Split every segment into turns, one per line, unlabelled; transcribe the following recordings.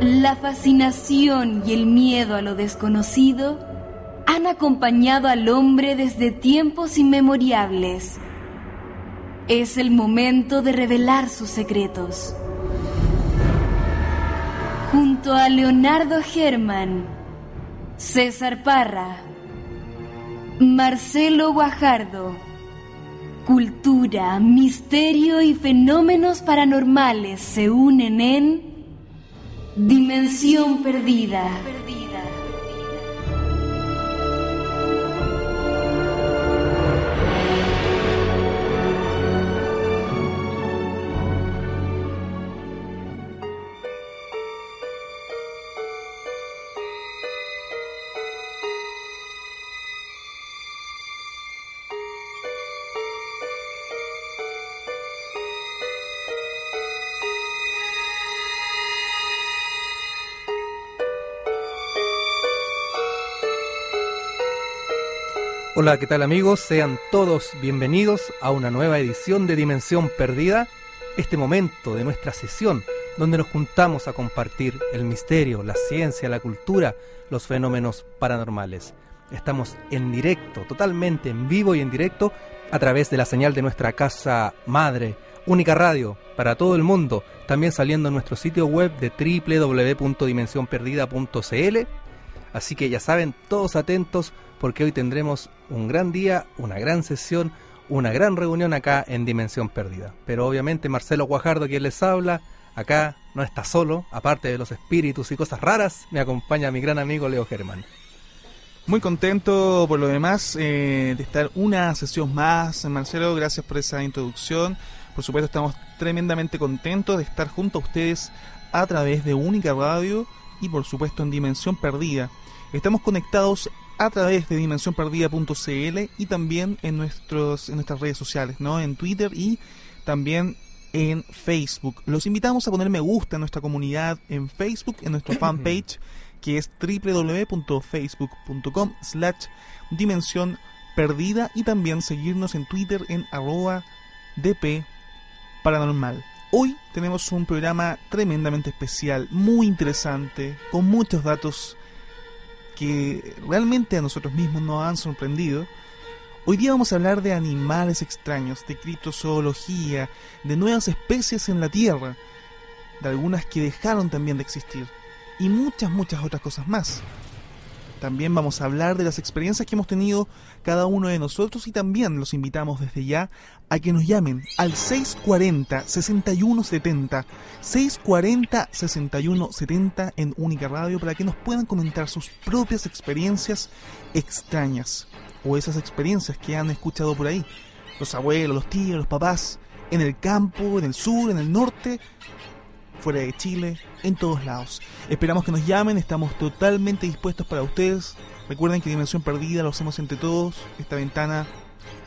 La fascinación y el miedo a lo desconocido han acompañado al hombre desde tiempos inmemoriales. Es el momento de revelar sus secretos. Junto a Leonardo Germán, César Parra, Marcelo Guajardo, cultura, misterio y fenómenos paranormales se unen en Dimensión Perdida.
Hola, ¿qué tal amigos? Sean todos bienvenidos a una nueva edición de Dimensión Perdida, este momento de nuestra sesión donde nos juntamos a compartir el misterio, la ciencia, la cultura, los fenómenos paranormales. Estamos en directo, totalmente en vivo y en directo a través de la señal de nuestra casa madre, Única Radio, para todo el mundo, también saliendo en nuestro sitio web de www.dimensionperdida.cl. Así que ya saben, todos atentos porque hoy tendremos un gran día, una gran sesión, una gran reunión acá en Dimensión Perdida. Pero obviamente Marcelo Guajardo, quien les habla, acá no está solo, aparte de los espíritus y cosas raras, me acompaña mi gran amigo Leo Germán.
Muy contento por lo demás eh, de estar una sesión más, Marcelo, gracias por esa introducción. Por supuesto estamos tremendamente contentos de estar junto a ustedes a través de Única Radio y por supuesto en Dimensión Perdida. Estamos conectados a través de dimensionperdida.cl y también en, nuestros, en nuestras redes sociales, ¿no? En Twitter y también en Facebook. Los invitamos a poner me gusta en nuestra comunidad en Facebook, en nuestra fanpage, que es www.facebook.com slash dimensión perdida y también seguirnos en Twitter en arroba dp paranormal. Hoy tenemos un programa tremendamente especial, muy interesante, con muchos datos que realmente a nosotros mismos nos han sorprendido. Hoy día vamos a hablar de animales extraños, de criptozoología, de nuevas especies en la Tierra, de algunas que dejaron también de existir, y muchas, muchas otras cosas más. También vamos a hablar de las experiencias que hemos tenido cada uno de nosotros y también los invitamos desde ya a que nos llamen al 640-6170, 640-6170 en Única Radio para que nos puedan comentar sus propias experiencias extrañas o esas experiencias que han escuchado por ahí. Los abuelos, los tíos, los papás, en el campo, en el sur, en el norte, fuera de Chile, en todos lados. Esperamos que nos llamen, estamos totalmente dispuestos para ustedes. Recuerden que Dimensión Perdida lo hacemos entre todos, esta ventana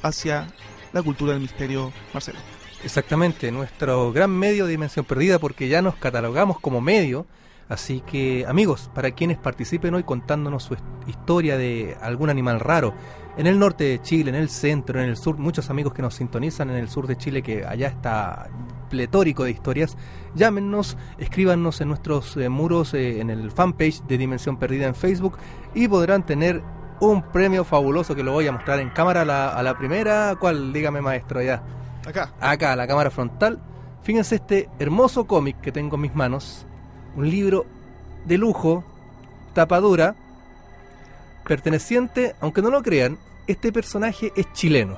hacia la cultura del misterio, Marcelo.
Exactamente, nuestro gran medio de Dimensión Perdida, porque ya nos catalogamos como medio. Así que, amigos, para quienes participen hoy contándonos su historia de algún animal raro, en el norte de Chile, en el centro, en el sur, muchos amigos que nos sintonizan en el sur de Chile, que allá está pletórico de historias, llámenos, escríbanos en nuestros eh, muros, eh, en el fanpage de Dimensión Perdida en Facebook y podrán tener un premio fabuloso que lo voy a mostrar en cámara a la, primera. ¿Cuál? Dígame, maestro, ya.
Acá.
Acá, la cámara frontal. Fíjense este hermoso cómic que tengo en mis manos. Un libro de lujo, tapadura, perteneciente, aunque no lo crean, este personaje es chileno.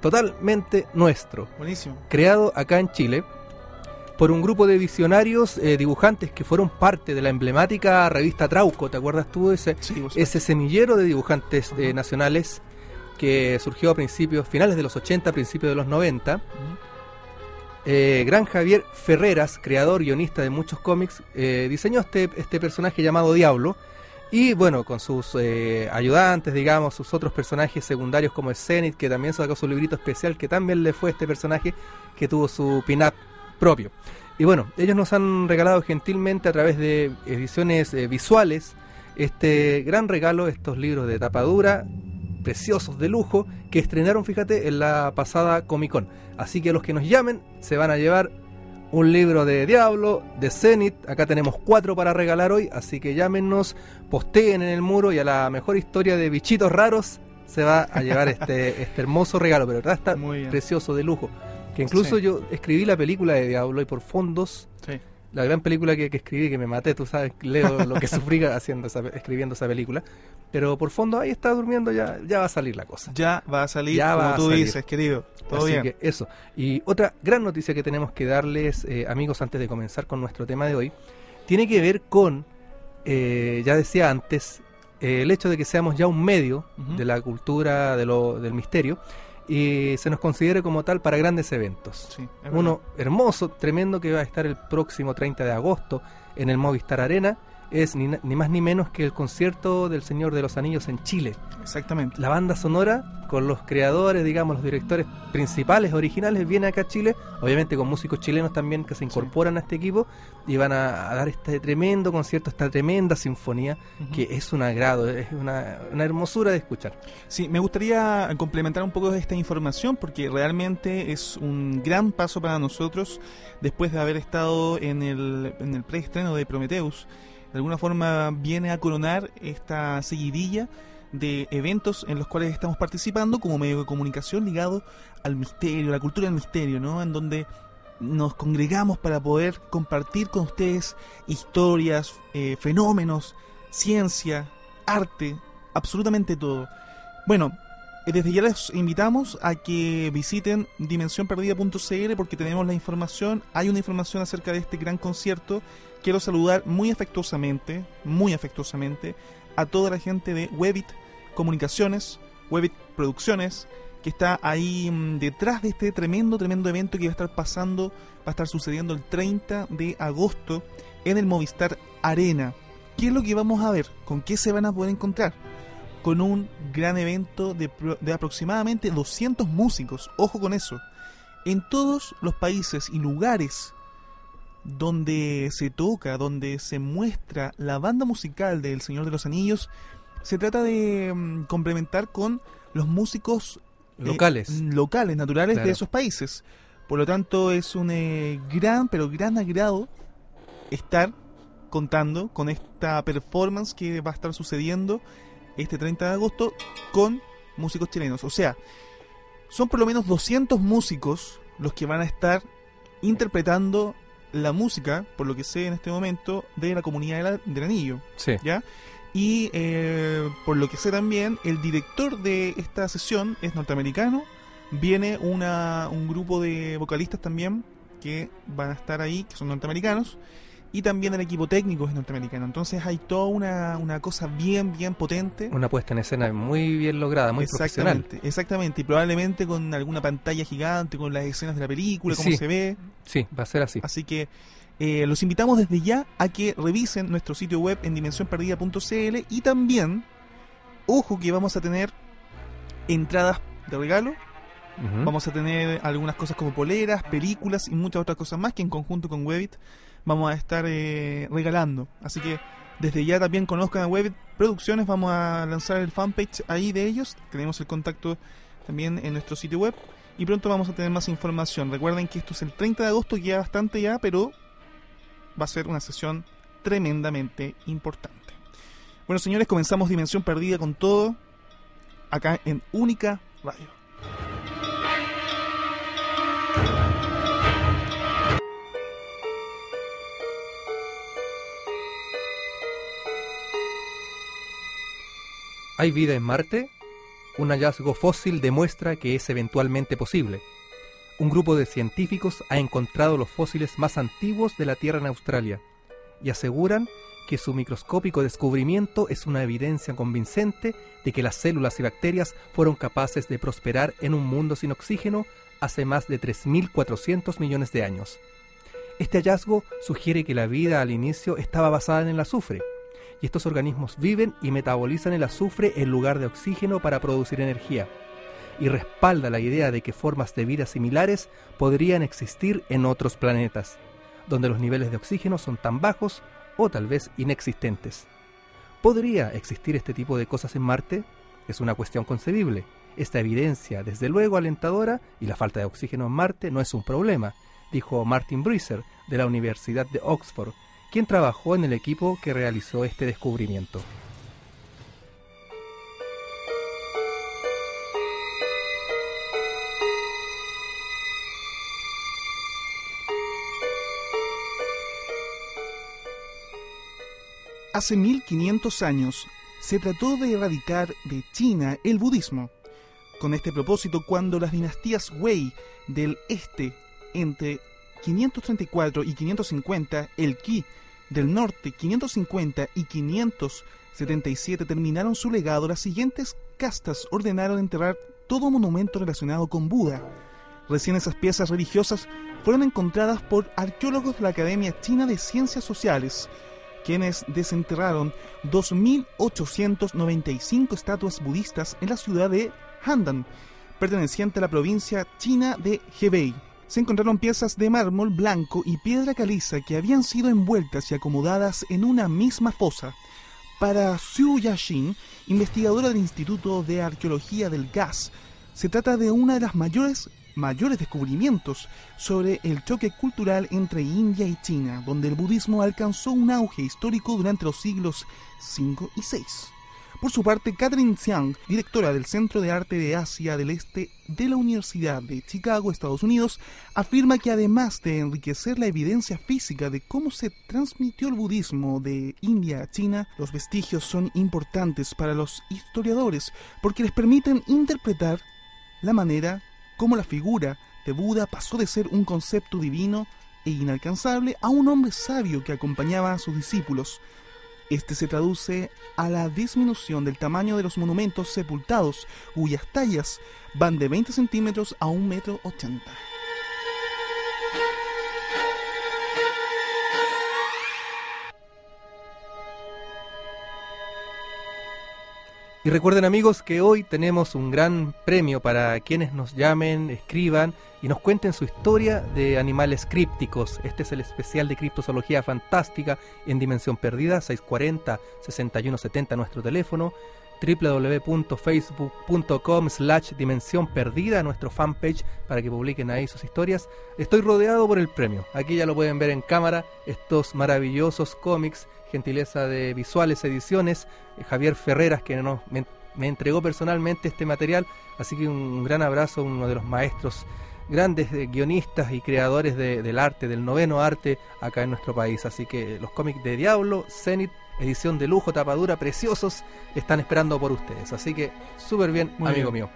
Totalmente nuestro.
Buenísimo.
Creado acá en Chile por un grupo de visionarios eh, dibujantes que fueron parte de la emblemática revista Trauco, ¿te acuerdas tú de ese, ese semillero de dibujantes eh, nacionales que surgió a principios, finales de los 80, principios de los 90? Eh, gran Javier Ferreras, creador, guionista de muchos cómics, diseñó este, este personaje llamado Diablo, y bueno, con sus ayudantes, digamos, sus otros personajes secundarios como el Zenith, que también sacó su librito especial, que también le fue este personaje que tuvo su pin-up propio. Y bueno, ellos nos han regalado gentilmente a través de ediciones eh, visuales este gran regalo, estos libros de tapadura, preciosos de lujo, que estrenaron, fíjate, en la pasada Comic Con. Así que los que nos llamen se van a llevar un libro de Diablo, de Zenith. Acá tenemos cuatro para regalar hoy, así que llámenos, posteen en el muro y a la mejor historia de bichitos raros se va a llevar este, este hermoso regalo, pero verdad está precioso, de lujo. Que incluso yo escribí la película de Diablo y por fondos, la gran película que, escribí, que me maté, tú sabes, leo lo que sufrí haciendo escribiendo esa película. Pero por fondo ahí está durmiendo, ya, ya va a salir la cosa.
Ya va a salir, ya como tú dices, querido. Todo Así que
eso. Y otra gran noticia que tenemos que darles, eh, amigos, antes de comenzar con nuestro tema de hoy, tiene que ver con, eh, ya decía antes, eh, el hecho de que seamos ya un medio de la cultura de lo, del misterio y se nos considere como tal para grandes eventos. Uno hermoso, tremendo que va a estar el próximo 30 de agosto en el Movistar Arena es ni, ni, más ni menos que el concierto del Señor de los Anillos en Chile.
Exactamente.
La banda sonora con los creadores, digamos, los directores principales, originales, viene acá a Chile, obviamente con músicos chilenos también que se incorporan a este equipo y van a, dar este tremendo concierto, esta tremenda sinfonía que es un agrado, es una, una hermosura de escuchar.
Sí, me gustaría complementar un poco esta información porque realmente es un gran paso para nosotros después de haber estado en el, en el preestreno de Prometheus de alguna forma viene a coronar esta seguidilla de eventos en los cuales estamos participando como medio de comunicación ligado al misterio, la cultura del misterio, ¿no? En donde nos congregamos para poder compartir con ustedes historias, eh, fenómenos, ciencia, arte, absolutamente todo. Bueno, eh, desde ya les invitamos a que visiten dimensionperdida.cl porque tenemos la información, hay una información acerca de este gran concierto quiero saludar muy afectuosamente, muy afectuosamente, a toda la gente de Webit Comunicaciones, Webit Producciones, que está ahí mm, detrás de este tremendo, tremendo evento que va a estar pasando, va a estar sucediendo el 30 de agosto en el Movistar Arena. ¿Qué es lo que vamos a ver? ¿Con qué se van a poder encontrar? Con un gran evento de, de aproximadamente 200 músicos, ojo con eso, en todos los países y lugares donde se toca, donde se muestra la banda musical del Señor de los Anillos, se trata de mm, complementar con los músicos
eh, locales,
locales naturales de esos países. Por lo tanto, es un eh, gran, pero gran agrado estar contando con esta performance que va a estar sucediendo este 30 de agosto con músicos chilenos. O sea, son por lo menos 200 músicos los que van a estar interpretando la música, por lo que sé en este momento, de la comunidad del anillo.
Sí.
¿Ya? Y eh, por lo que sé también, el director de esta sesión es norteamericano. Viene una, un grupo de vocalistas también que van a estar ahí, que son norteamericanos y también el equipo técnico es norteamericano. Entonces hay toda una, una cosa bien, bien potente.
Una puesta en escena muy bien lograda, muy
exactamente,
profesional.
Exactamente, y probablemente con alguna pantalla gigante, con las escenas de la película, como se ve.
Sí, va a ser así.
Así que eh, los invitamos desde ya a que revisen nuestro sitio web en dimensionperdida.cl y también, ojo que vamos a tener entradas de regalo. Vamos a tener algunas cosas como poleras, películas y muchas otras cosas más que en conjunto con Webit vamos a estar eh, regalando. Así que desde ya también conozcan a Web Producciones, vamos a lanzar el fanpage ahí de ellos, tenemos el contacto también en nuestro sitio web y pronto vamos a tener más información. Recuerden que esto es el 30 de agosto, ya bastante ya, pero va a ser una sesión tremendamente importante. Bueno señores, comenzamos Dimensión Perdida con todo acá en Única Radio.
¿Hay vida en Marte? Un hallazgo fósil demuestra que es eventualmente posible. Un grupo de científicos ha encontrado los fósiles más antiguos de la Tierra en Australia y aseguran que su microscópico descubrimiento es una evidencia convincente de que las células y bacterias fueron capaces de prosperar en un mundo sin oxígeno hace más de 3.400 millones de años. Este hallazgo sugiere que la vida al inicio estaba basada en el azufre, y estos organismos viven y metabolizan el azufre en lugar de oxígeno para producir energía, y respalda la idea de que formas de vida similares podrían existir en otros planetas, donde los niveles de oxígeno son tan bajos o tal vez inexistentes. ¿Podría existir este tipo de cosas en Marte? Es una cuestión concebible. Esta evidencia, desde luego alentadora, y la falta de oxígeno en Marte no es un problema, dijo Martin Bruiser de la Universidad de Oxford, quien trabajó en el equipo que realizó este descubrimiento.
Hace 1500 años se trató de erradicar de China el budismo. Con este propósito, cuando las dinastías Wei del este entre 534 y 550, el Qi del norte 550 y 577 terminaron su legado, las siguientes castas ordenaron enterrar todo monumento relacionado con Buda. Recién esas piezas religiosas fueron encontradas por arqueólogos de la Academia China de Ciencias Sociales, quienes desenterraron 2.895 estatuas budistas en la ciudad de Handan, perteneciente a la provincia china de Hebei. Se encontraron piezas de mármol blanco y piedra caliza que habían sido envueltas y acomodadas en una misma fosa. Para Xu Yaxin, investigadora del Instituto de Arqueología del Gas, se trata de una de las mayores mayores descubrimientos sobre el choque cultural entre India y China, donde el budismo alcanzó un auge histórico durante los siglos V y VI. Por su parte, Catherine Xiang, directora del Centro de Arte de Asia del Este de la Universidad de Chicago, Estados Unidos, afirma que además de enriquecer la evidencia física de cómo se transmitió el budismo de India a China, los vestigios son importantes para los historiadores porque les permiten interpretar la manera cómo la figura de Buda pasó de ser un concepto divino e inalcanzable a un hombre sabio que acompañaba a sus discípulos. Este se traduce a la disminución del tamaño de los monumentos sepultados, cuyas tallas van de 20 centímetros a 1,80 metro.
Y recuerden amigos que hoy tenemos un gran premio para quienes nos llamen, escriban y nos cuenten su historia de animales crípticos. Este es el especial de criptozoología fantástica en Dimensión Perdida, 640-6170 nuestro teléfono, www.facebook.com slash Dimensión Perdida, nuestro fanpage para que publiquen ahí sus historias. Estoy rodeado por el premio, aquí ya lo pueden ver en cámara, estos maravillosos cómics gentileza de Visuales Ediciones, eh, Javier Ferreras, que nos, me, entregó personalmente este material, así que un gran abrazo, uno de los maestros grandes guionistas y creadores del arte, del noveno arte acá en nuestro país. Así que los cómics de Diablo, Zenith, edición de lujo, tapadura, preciosos, están esperando por ustedes. Así que súper bien, amigo mío.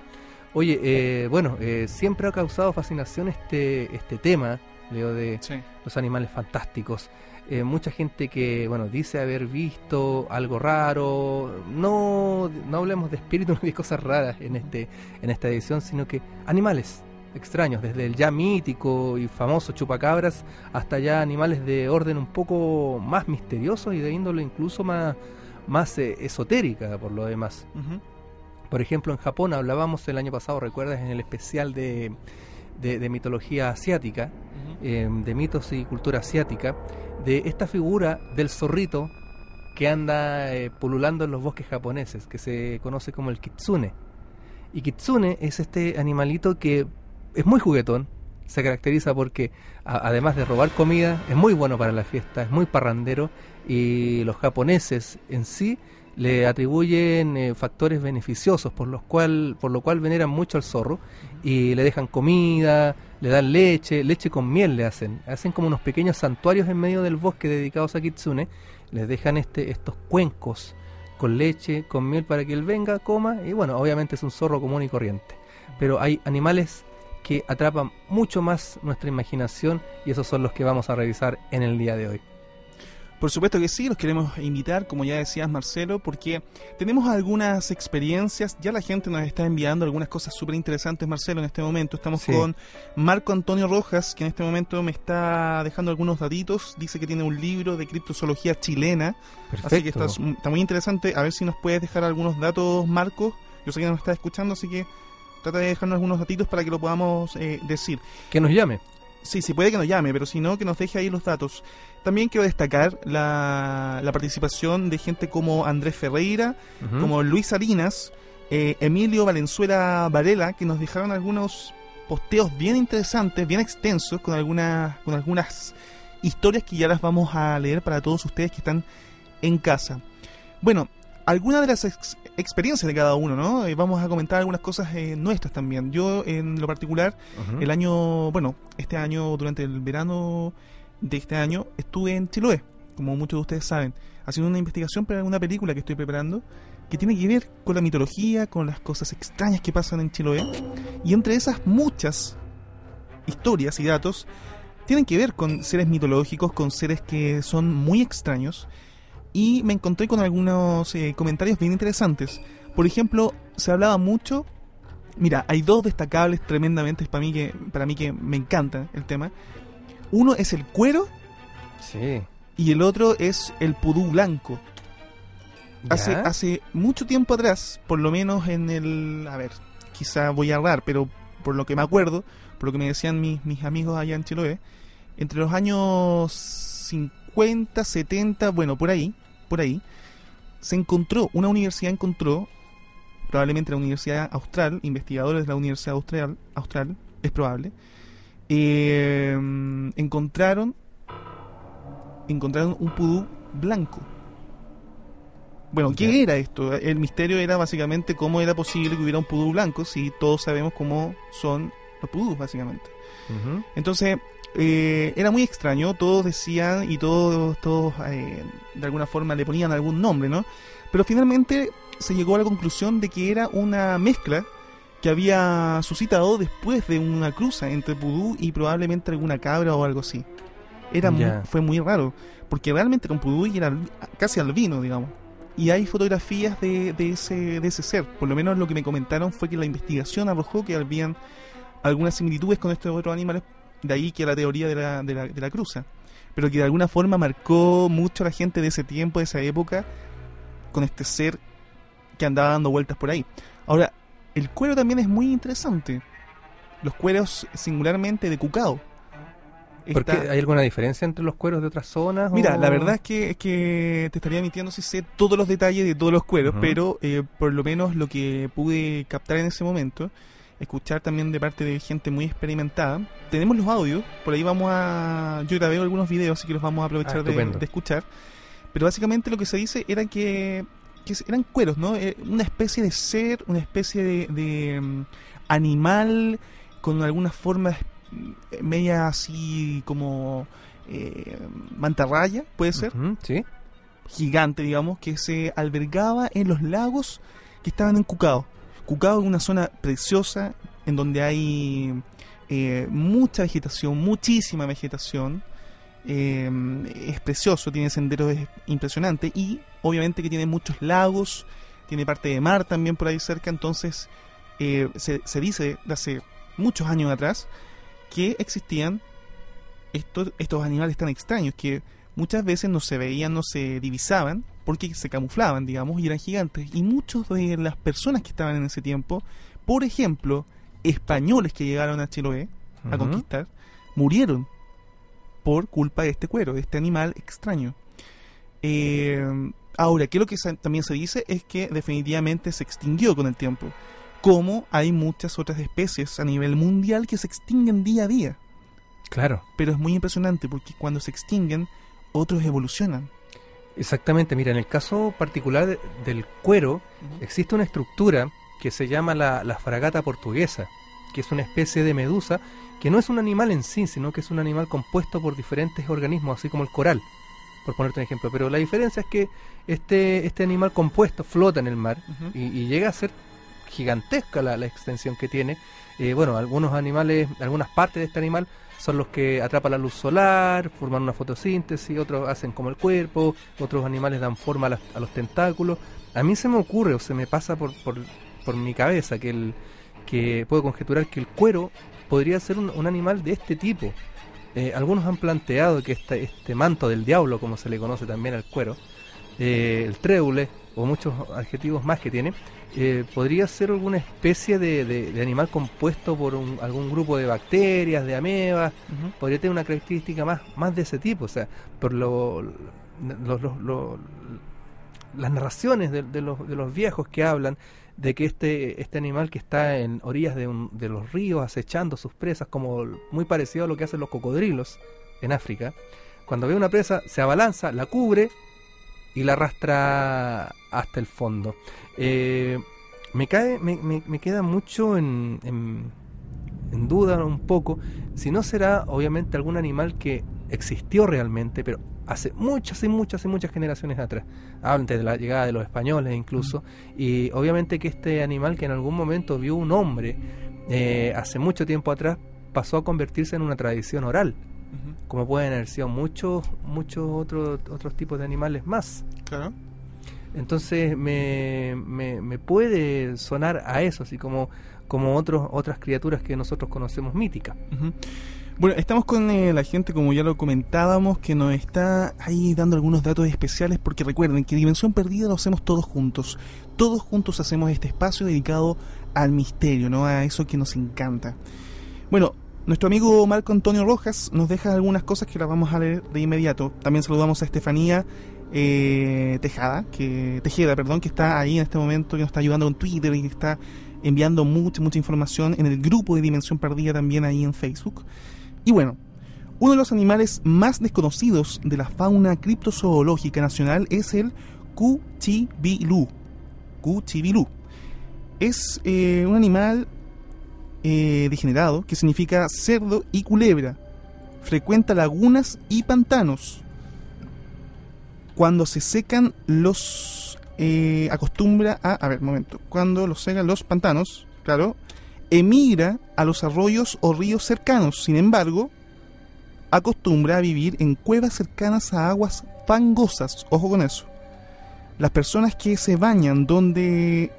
Oye, eh, bueno, eh, siempre ha causado fascinación este, este tema, Leo, de los animales fantásticos. Eh, mucha gente que bueno dice haber visto algo raro. No no hablemos de espíritus ni de cosas raras en este en esta edición sino que animales extraños desde el ya mítico y famoso chupacabras hasta ya animales de orden un poco más misterioso y de índole incluso más más eh, esotérica por lo demás. Por ejemplo en Japón hablábamos el año pasado recuerdas en el especial de de, mitología asiática, eh, de mitos y cultura asiática, de esta figura del zorrito que anda eh, pululando en los bosques japoneses, que se conoce como el kitsune. Y kitsune es este animalito que es muy juguetón, se caracteriza porque además de robar comida, es muy bueno para la fiesta, es muy parrandero y los japoneses en sí le atribuyen eh, factores beneficiosos por los cual por lo cual veneran mucho al zorro y le dejan comida, le dan leche, leche con miel le hacen, hacen como unos pequeños santuarios en medio del bosque dedicados a kitsune, les dejan este estos cuencos con leche, con miel para que él venga, coma y bueno, obviamente es un zorro común y corriente, pero hay animales que atrapan mucho más nuestra imaginación y esos son los que vamos a revisar en el día de hoy.
Por supuesto que sí, los queremos invitar, como ya decías Marcelo, porque tenemos algunas experiencias, ya la gente nos está enviando algunas cosas súper interesantes, Marcelo, en este momento. Estamos con Marco Antonio Rojas, que en este momento me está dejando algunos datitos, dice que tiene un libro de criptozoología chilena, Perfecto. así que está, está, muy interesante, a ver si nos puedes dejar algunos datos, Marco, yo sé que nos está escuchando, así que trata de dejarnos algunos datitos para que lo podamos eh, decir.
Que nos llame.
Sí, sí, puede que nos llame, pero si no, que nos deje ahí los datos. También quiero destacar la, participación de gente como Andrés Ferreira, como Luis Salinas, eh, Emilio Valenzuela Varela, que nos dejaron algunos posteos bien interesantes, bien extensos, con algunas, con algunas historias que ya las vamos a leer para todos ustedes que están en casa. Bueno, algunas de las experiencias de cada uno, ¿no? Eh, vamos a comentar algunas cosas eh, nuestras también. Yo, en lo particular, el año, bueno, este año, durante el verano de este año, estuve en Chiloé, como muchos de ustedes saben, haciendo una investigación para una película que estoy preparando que tiene que ver con la mitología, con las cosas extrañas que pasan en Chiloé. Y entre esas muchas historias y datos, tienen que ver con seres mitológicos, con seres que son muy extraños y me encontré con algunos eh, comentarios bien interesantes. Por ejemplo, se hablaba mucho. Mira, hay dos destacables tremendamente para mí que, para mí que me encanta el tema. Uno es el cuero.
Sí.
Y el otro es el pudú blanco. Hace, hace mucho tiempo atrás, por lo menos en el. A ver, quizá voy a hablar, pero por lo que me acuerdo, por lo que me decían mis, mis amigos allá en Chiloé, entre los años 50, 70, bueno, por ahí, por ahí, se encontró, una universidad encontró, probablemente la Universidad Austral, investigadores de la Universidad Austral, Austral es probable, eh, encontraron, encontraron un pudú blanco. Bueno, ¿qué era esto? El misterio era básicamente cómo era posible que hubiera un pudú blanco si todos sabemos cómo son los pudús, básicamente. Entonces, eh, era muy extraño, todos decían y todos, todos eh, de alguna forma le ponían algún nombre, ¿no? Pero finalmente se llegó a la conclusión de que era una mezcla que había suscitado después de una cruza entre pudú y probablemente alguna cabra o algo así. Era fue muy raro, porque realmente un pudú era casi albino, digamos. Y hay fotografías de, de, ese, de ese ser. Por lo menos lo que me comentaron fue que la investigación arrojó que habían algunas similitudes con estos otros animales de ahí que la teoría de la, de la, de la cruza. Pero que de alguna forma marcó mucho a la gente de ese tiempo, de esa época, con este ser que andaba dando vueltas por ahí. Ahora, el cuero también es muy interesante. Los cueros singularmente de cucao.
¿Por ¿Hay alguna diferencia entre los cueros de otras zonas?
Mira, la verdad es que, es que te estaría mintiendo si sé todos los detalles de todos los cueros, pero eh, por lo menos lo que pude captar en ese momento escuchar también de parte de gente muy experimentada. Tenemos los audios, por ahí vamos a... Yo grabé algunos videos, así que los vamos a aprovechar ah, de, escuchar. Pero básicamente lo que se dice era que, eran cueros, ¿no? Eh, una especie de ser, una especie de, mm, animal con alguna forma eh, media así como eh, mantarraya, puede ser.
sí.
Gigante, digamos, que se albergaba en los lagos que estaban encucados. Cucao es una zona preciosa en donde hay eh, mucha vegetación, muchísima vegetación. Eh, es precioso, tiene senderos impresionantes y obviamente que tiene muchos lagos, tiene parte de mar también por ahí cerca, entonces eh, se, se, dice de hace muchos años atrás que existían estos, estos animales tan extraños que muchas veces no se veían, no se divisaban, porque se camuflaban, digamos, y eran gigantes. Y muchos de las personas que estaban en ese tiempo, por ejemplo, españoles que llegaron a Chiloé a conquistar, murieron por culpa de este cuero, de este animal extraño. Eh, ahora, ¿qué es lo que también se dice? Es que definitivamente se extinguió con el tiempo. Como hay muchas otras especies a nivel mundial que se extinguen día a día.
Claro.
Pero es muy impresionante porque cuando se extinguen, otros evolucionan.
Exactamente, mira, en el caso particular del cuero, existe una estructura que se llama la, fragata portuguesa, que es una especie de medusa que no es un animal en sí, sino que es un animal compuesto por diferentes organismos, así como el coral, por ponerte un ejemplo. Pero la diferencia es que este, este animal compuesto flota en el mar y, llega a ser gigantesca la, la extensión que tiene. Eh, bueno, algunos animales, algunas partes de este animal son los que atrapan la luz solar, forman una fotosíntesis, otros hacen como el cuerpo, otros animales dan forma a, los tentáculos. A mí se me ocurre o se me pasa por, por, mi cabeza que, el, que puedo conjeturar que el cuero podría ser un, animal de este tipo. Eh, algunos han planteado que este, este manto del diablo, como se le conoce también al cuero, eh, el tréule o muchos adjetivos más que tiene, eh, podría ser alguna especie de, animal compuesto por algún grupo de bacterias, de amebas, podría tener una característica más, más de ese tipo, o sea, por lo, las narraciones de, de, los, de los viejos que hablan de que este, este animal que está en orillas de, un, de los ríos acechando sus presas, como muy parecido a lo que hacen los cocodrilos en África, cuando ve una presa se abalanza, la cubre y la arrastra hasta el fondo. Eh, me, cae, me, me, queda mucho en, en, en duda un poco si no será obviamente algún animal que existió realmente, pero hace muchas y muchas y muchas generaciones atrás, antes de la llegada de los españoles incluso, y obviamente que este animal que en algún momento vio un hombre eh, hace mucho tiempo atrás pasó a convertirse en una tradición oral, como pueden haber sido muchos muchos otros otros tipos de animales más.
Claro.
Entonces me, me, me puede sonar a eso, así como como otros otras criaturas que nosotros conocemos míticas.
Uh -huh. Bueno, estamos con eh, la gente, como ya lo comentábamos, que nos está ahí dando algunos datos especiales, porque recuerden que Dimensión Perdida lo hacemos todos juntos. Todos juntos hacemos este espacio dedicado al misterio, ¿no? A eso que nos encanta. Bueno, nuestro amigo Marco Antonio Rojas nos deja algunas cosas que las vamos a leer de inmediato. También saludamos a Estefanía eh, Tejada, que Tejeda, perdón, que está ahí en este momento, que nos está ayudando con Twitter y que está enviando mucha, mucha información en el grupo de Dimensión Perdida también ahí en Facebook. Y bueno, uno de los animales más desconocidos de la fauna criptozoológica nacional es el cuchibilú. Cuchibilú. Es eh, un animal eh, degenerado que significa cerdo y culebra. Frecuenta lagunas y pantanos. Cuando se secan los... Eh, acostumbra a... A ver, momento. Cuando los secan los pantanos, claro, emigra a los arroyos o ríos cercanos. Sin embargo, acostumbra a vivir en cuevas cercanas a aguas fangosas. Ojo con eso. Las personas que se bañan donde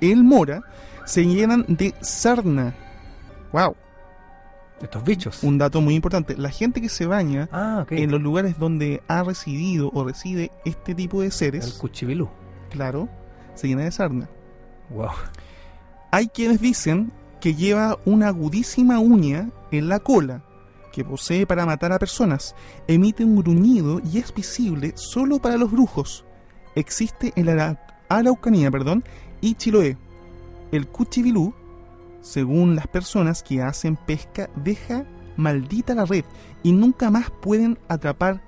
él mora se llenan de sarna. ¡Wow!
Estos bichos.
Un dato muy importante. La gente que se baña
ah, okay.
en los lugares donde ha residido o reside este tipo de seres.
El cuchibilú.
Claro, se llena de sarna.
Wow.
Hay quienes dicen que lleva una agudísima uña en la cola que posee para matar a personas. Emite un gruñido y es visible solo para los brujos. Existe en la Araucanía perdón, y Chiloé. El cuchibilú, según las personas que hacen pesca, deja maldita la red y nunca más pueden atrapar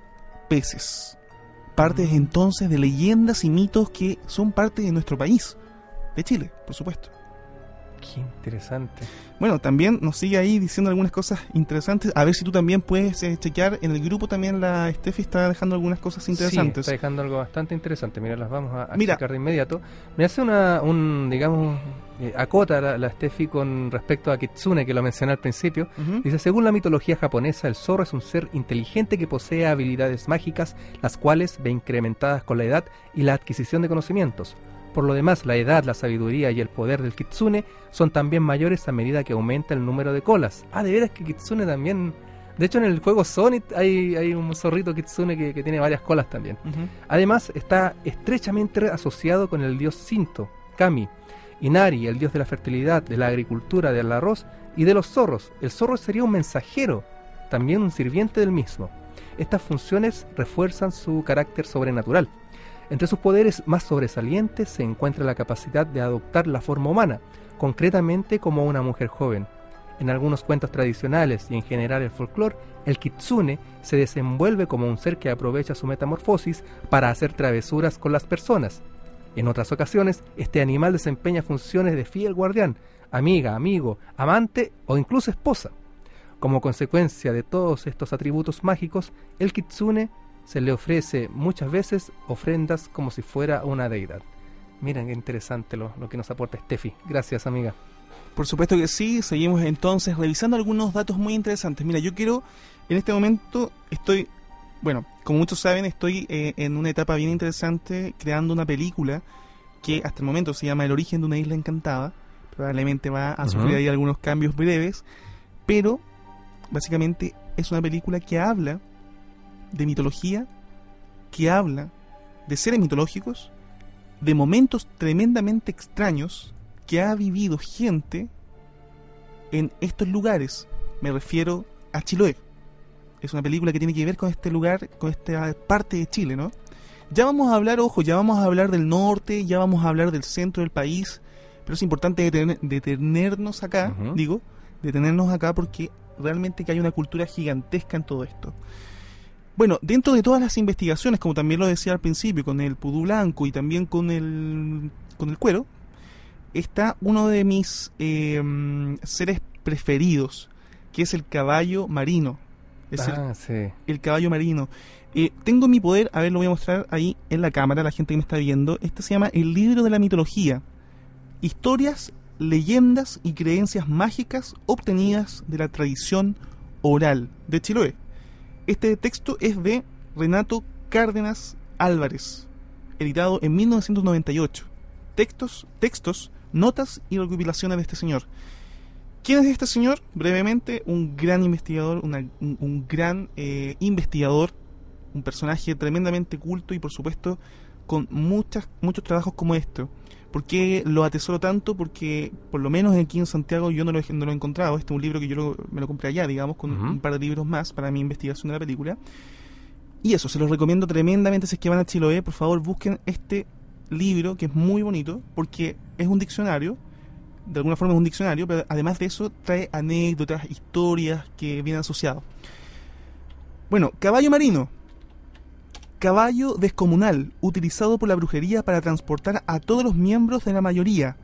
peces. Partes entonces de leyendas y mitos que son parte de nuestro país, de Chile, por supuesto.
Qué interesante.
Bueno, también nos sigue ahí diciendo algunas cosas interesantes. A ver si tú también puedes eh, chequear. En el grupo también la Steffi está dejando algunas cosas interesantes.
Sí, está dejando algo bastante interesante. Mira, las vamos a, a Mira, checar de inmediato. Me hace una, un, digamos, eh, acota la, la Steffi con respecto a Kitsune, que lo mencioné al principio. Uh -huh. Dice, según la mitología japonesa, el zorro es un ser inteligente que posee habilidades mágicas, las cuales ve incrementadas con la edad y la adquisición de conocimientos. Por lo demás, la edad, la sabiduría y el poder del kitsune son también mayores a medida que aumenta el número de colas. Ah, de veras que kitsune también... De hecho, en el juego Sonic hay, hay un zorrito kitsune que, que tiene varias colas también. Uh -huh. Además, está estrechamente asociado con el dios Sinto, Kami, Inari, el dios de la fertilidad, de la agricultura, del arroz y de los zorros. El zorro sería un mensajero, también un sirviente del mismo. Estas funciones refuerzan su carácter sobrenatural. Entre sus poderes más sobresalientes se encuentra la capacidad de adoptar la forma humana, concretamente como una mujer joven. En algunos cuentos tradicionales y en general el folclore, el kitsune se desenvuelve como un ser que aprovecha su metamorfosis para hacer travesuras con las personas. En otras ocasiones, este animal desempeña funciones de fiel guardián, amiga, amigo, amante o incluso esposa. Como consecuencia de todos estos atributos mágicos, el kitsune se le ofrece muchas veces ofrendas como si fuera una deidad. Miren qué interesante lo, lo, que nos aporta Steffi. Gracias, amiga.
Por supuesto que sí. Seguimos entonces revisando algunos datos muy interesantes. Mira, yo quiero, en este momento estoy, bueno, como muchos saben, estoy eh, en una etapa bien interesante creando una película que hasta el momento se llama El origen de una isla encantada. Probablemente va a sufrir uh -huh. ahí algunos cambios breves, pero básicamente es una película que habla de mitología que habla de seres mitológicos, de momentos tremendamente extraños que ha vivido gente en estos lugares. Me refiero a Chiloé. Es una película que tiene que ver con este lugar, con esta parte de Chile, ¿no? Ya vamos a hablar, ojo, ya vamos a hablar del norte, ya vamos a hablar del centro del país, pero es importante detenernos acá, digo, detenernos acá porque realmente que hay una cultura gigantesca en todo esto. Bueno, dentro de todas las investigaciones, como también lo decía al principio, con el pudú blanco y también con el, con el cuero, está uno de mis em, seres preferidos, que es el caballo marino. Es ah, el, el, caballo marino. Eh, tengo mi poder, a ver, lo voy a mostrar ahí en la cámara, la gente que me está viendo. Este se llama El libro de la mitología. Historias, leyendas y creencias mágicas obtenidas de la tradición oral de Chiloé. Este texto es de Renato Cárdenas Álvarez, editado en 1998. Textos, textos, notas y recopilaciones de este señor. ¿Quién es este señor? Brevemente, un gran investigador, un, gran eh, investigador, un personaje tremendamente culto y por supuesto con muchas, muchos trabajos como este. ¿Por qué lo atesoro tanto? Porque por lo menos aquí en Santiago yo no lo, he, no lo he encontrado. Este es un libro que yo me lo compré allá, digamos, con un par de libros más para mi investigación de la película. Y eso, se los recomiendo tremendamente si es que van a Chiloé. Por favor, busquen este libro que es muy bonito porque es un diccionario. De alguna forma es un diccionario, pero además de eso trae anécdotas, historias que vienen asociados. Bueno, caballo marino Caballo descomunal, utilizado por la brujería para transportar a todos los miembros de la mayoría,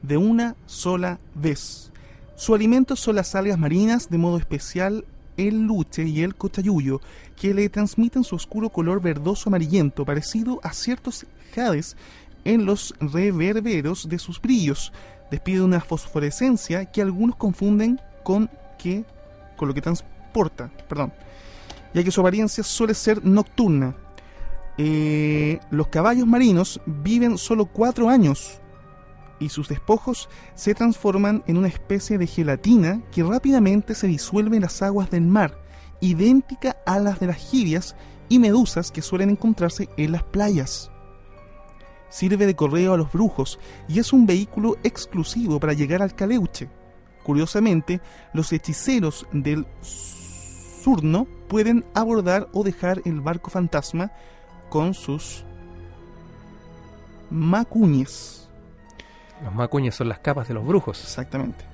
de una sola vez. Su alimento son las algas marinas, de modo especial el luche y el cochayuyo, que le transmiten su oscuro color verdoso amarillento, parecido a ciertos jades en los reverberos de sus brillos. Despide una fosforescencia que algunos confunden con que con lo que transporta, perdón, ya que su apariencia suele ser nocturna. Eh, los caballos marinos viven solo cuatro años y sus despojos se transforman en una especie de gelatina que rápidamente se disuelve en las aguas del mar, idéntica a las de las gibias y medusas que suelen encontrarse en las playas. Sirve de correo a los brujos y es un vehículo exclusivo para llegar al caleuche. Curiosamente, los hechiceros del surno pueden abordar o dejar el barco fantasma con sus macuñes.
Los macuñes son las capas de los brujos.
Exactamente.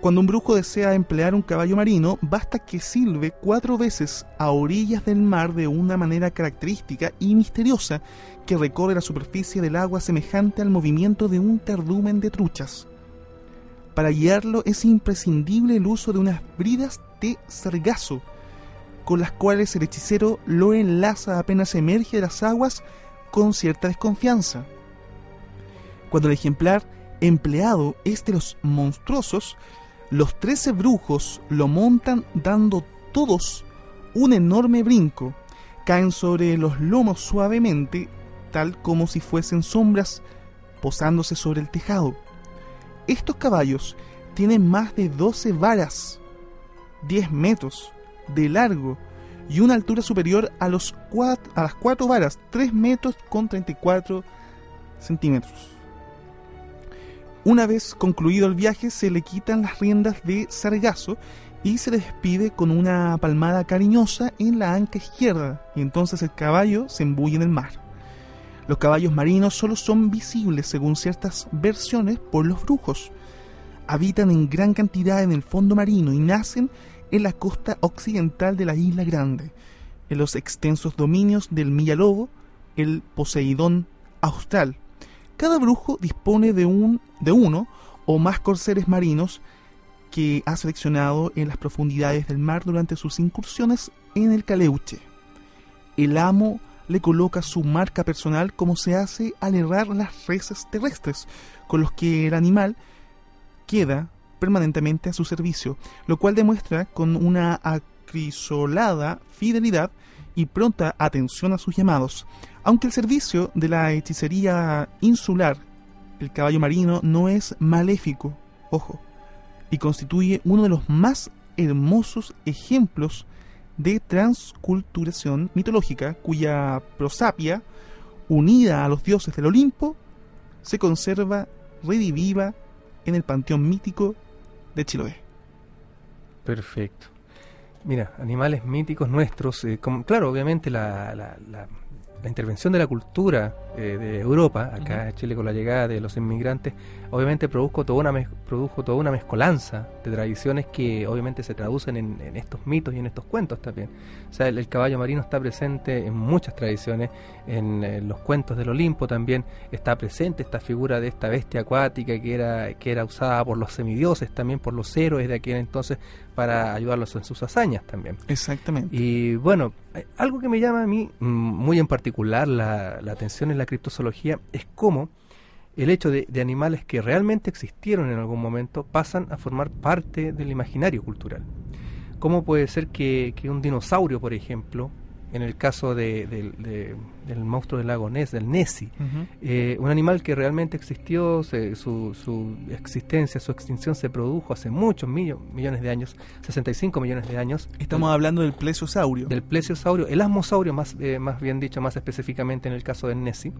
Cuando un brujo desea emplear un caballo marino, basta que silbe cuatro veces a orillas del mar de una manera característica y misteriosa que recorre la superficie del agua semejante al movimiento de un cardumen de truchas. Para guiarlo es imprescindible el uso de unas bridas de sargazo, con las cuales el hechicero lo enlaza apenas emerge de las aguas con cierta desconfianza. Cuando el ejemplar empleado es de los monstruosos, los trece brujos lo montan dando todos un enorme brinco, caen sobre los lomos suavemente, tal como si fuesen sombras posándose sobre el tejado. Estos caballos tienen más de 12 varas, 10 metros, de largo y una altura superior a, los a las cuatro varas, 3 metros con 34 centímetros. Una vez concluido el viaje se le quitan las riendas de sargazo y se despide con una palmada cariñosa en la anca izquierda y entonces el caballo se embulle en el mar. Los caballos marinos solo son visibles según ciertas versiones por los brujos. Habitan en gran cantidad en el fondo marino y nacen en la costa occidental de la Isla Grande, en los extensos dominios del Millalobo, el Poseidón austral. Cada brujo dispone de, un, de uno o más corceles marinos que ha seleccionado en las profundidades del mar durante sus incursiones en el Caleuche. El amo le coloca su marca personal como se hace al errar las reses terrestres, con los que el animal queda permanentemente a su servicio, lo cual demuestra con una acrisolada fidelidad y pronta atención a sus llamados. Aunque el servicio de la hechicería insular, el caballo marino, no es maléfico, ojo, y constituye uno de los más hermosos ejemplos de transculturación mitológica cuya prosapia, unida a los dioses del Olimpo, se conserva rediviva en el panteón mítico de Chiloé.
Perfecto. Mira, animales míticos nuestros, eh, claro, obviamente la intervención de la cultura eh, de Europa, acá en Chile con la llegada de los inmigrantes, obviamente produjo toda una, produjo toda una mezcolanza de tradiciones que obviamente se traducen en, estos mitos y en estos cuentos también. O sea, el, caballo marino está presente en muchas tradiciones, en, los cuentos del Olimpo también está presente esta figura de esta bestia acuática que era, que era usada por los semidioses, también por los héroes de aquel entonces para ayudarlos en sus hazañas también.
Exactamente.
Y bueno, algo que me llama a mí mm, muy en particular la, atención en la criptozoología es cómo el hecho de, animales que realmente existieron en algún momento pasan a formar parte del imaginario cultural. ¿Cómo puede ser que un dinosaurio, por ejemplo, en el caso de, del monstruo del lago Ness, del Nessie, eh, un animal que realmente existió, su, su, existencia, su extinción se produjo hace muchos millones de años, 65 millones de años.
Estamos hablando del plesiosaurio.
Del plesiosaurio, el asmosaurio más, eh, más bien dicho, más específicamente en el caso del Nessie,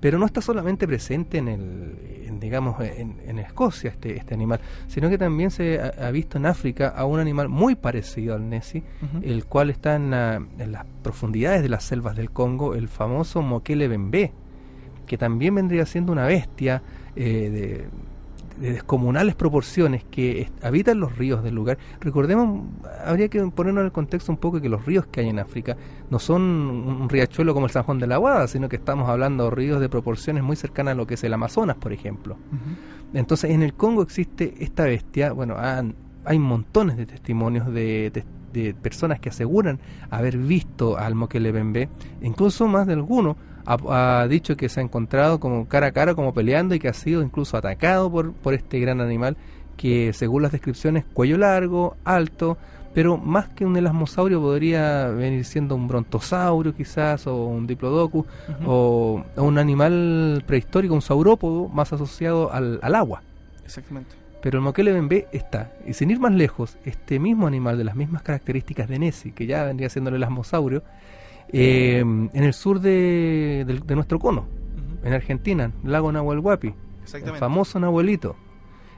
pero no está solamente presente en el, digamos, en, Escocia este, este animal, sino que también se ha, visto en África a un animal muy parecido al Nessie, el cual está en, en las profundidades de las selvas del Congo el famoso Mokele Bembe, que también vendría siendo una bestia eh, de, descomunales proporciones que habita en los ríos del lugar. Recordemos, habría que ponernos en el contexto un poco que los ríos que hay en África no son un riachuelo como el San Juan de la Guada, sino que estamos hablando de ríos de proporciones muy cercanas a lo que es el Amazonas, por ejemplo. Entonces, en el Congo existe esta bestia, bueno, hay montones de testimonios de, de de personas que aseguran haber visto al Mokele Bembe, incluso más de alguno ha, dicho que se ha encontrado como cara a cara, como peleando y que ha sido incluso atacado por, por este gran animal que según las descripciones cuello largo, alto, pero más que un elasmosaurio podría venir siendo un brontosaurio quizás o un diplodocus o, un animal prehistórico, un saurópodo más asociado al, al agua.
Exactamente.
Pero el Mokele Bembe está, y sin ir más lejos, este mismo animal de las mismas características de Nessie, que ya vendría siendo el elasmosaurio, eh, en el sur de, nuestro cono, en Argentina, lago Nahuel el famoso Nahuelito,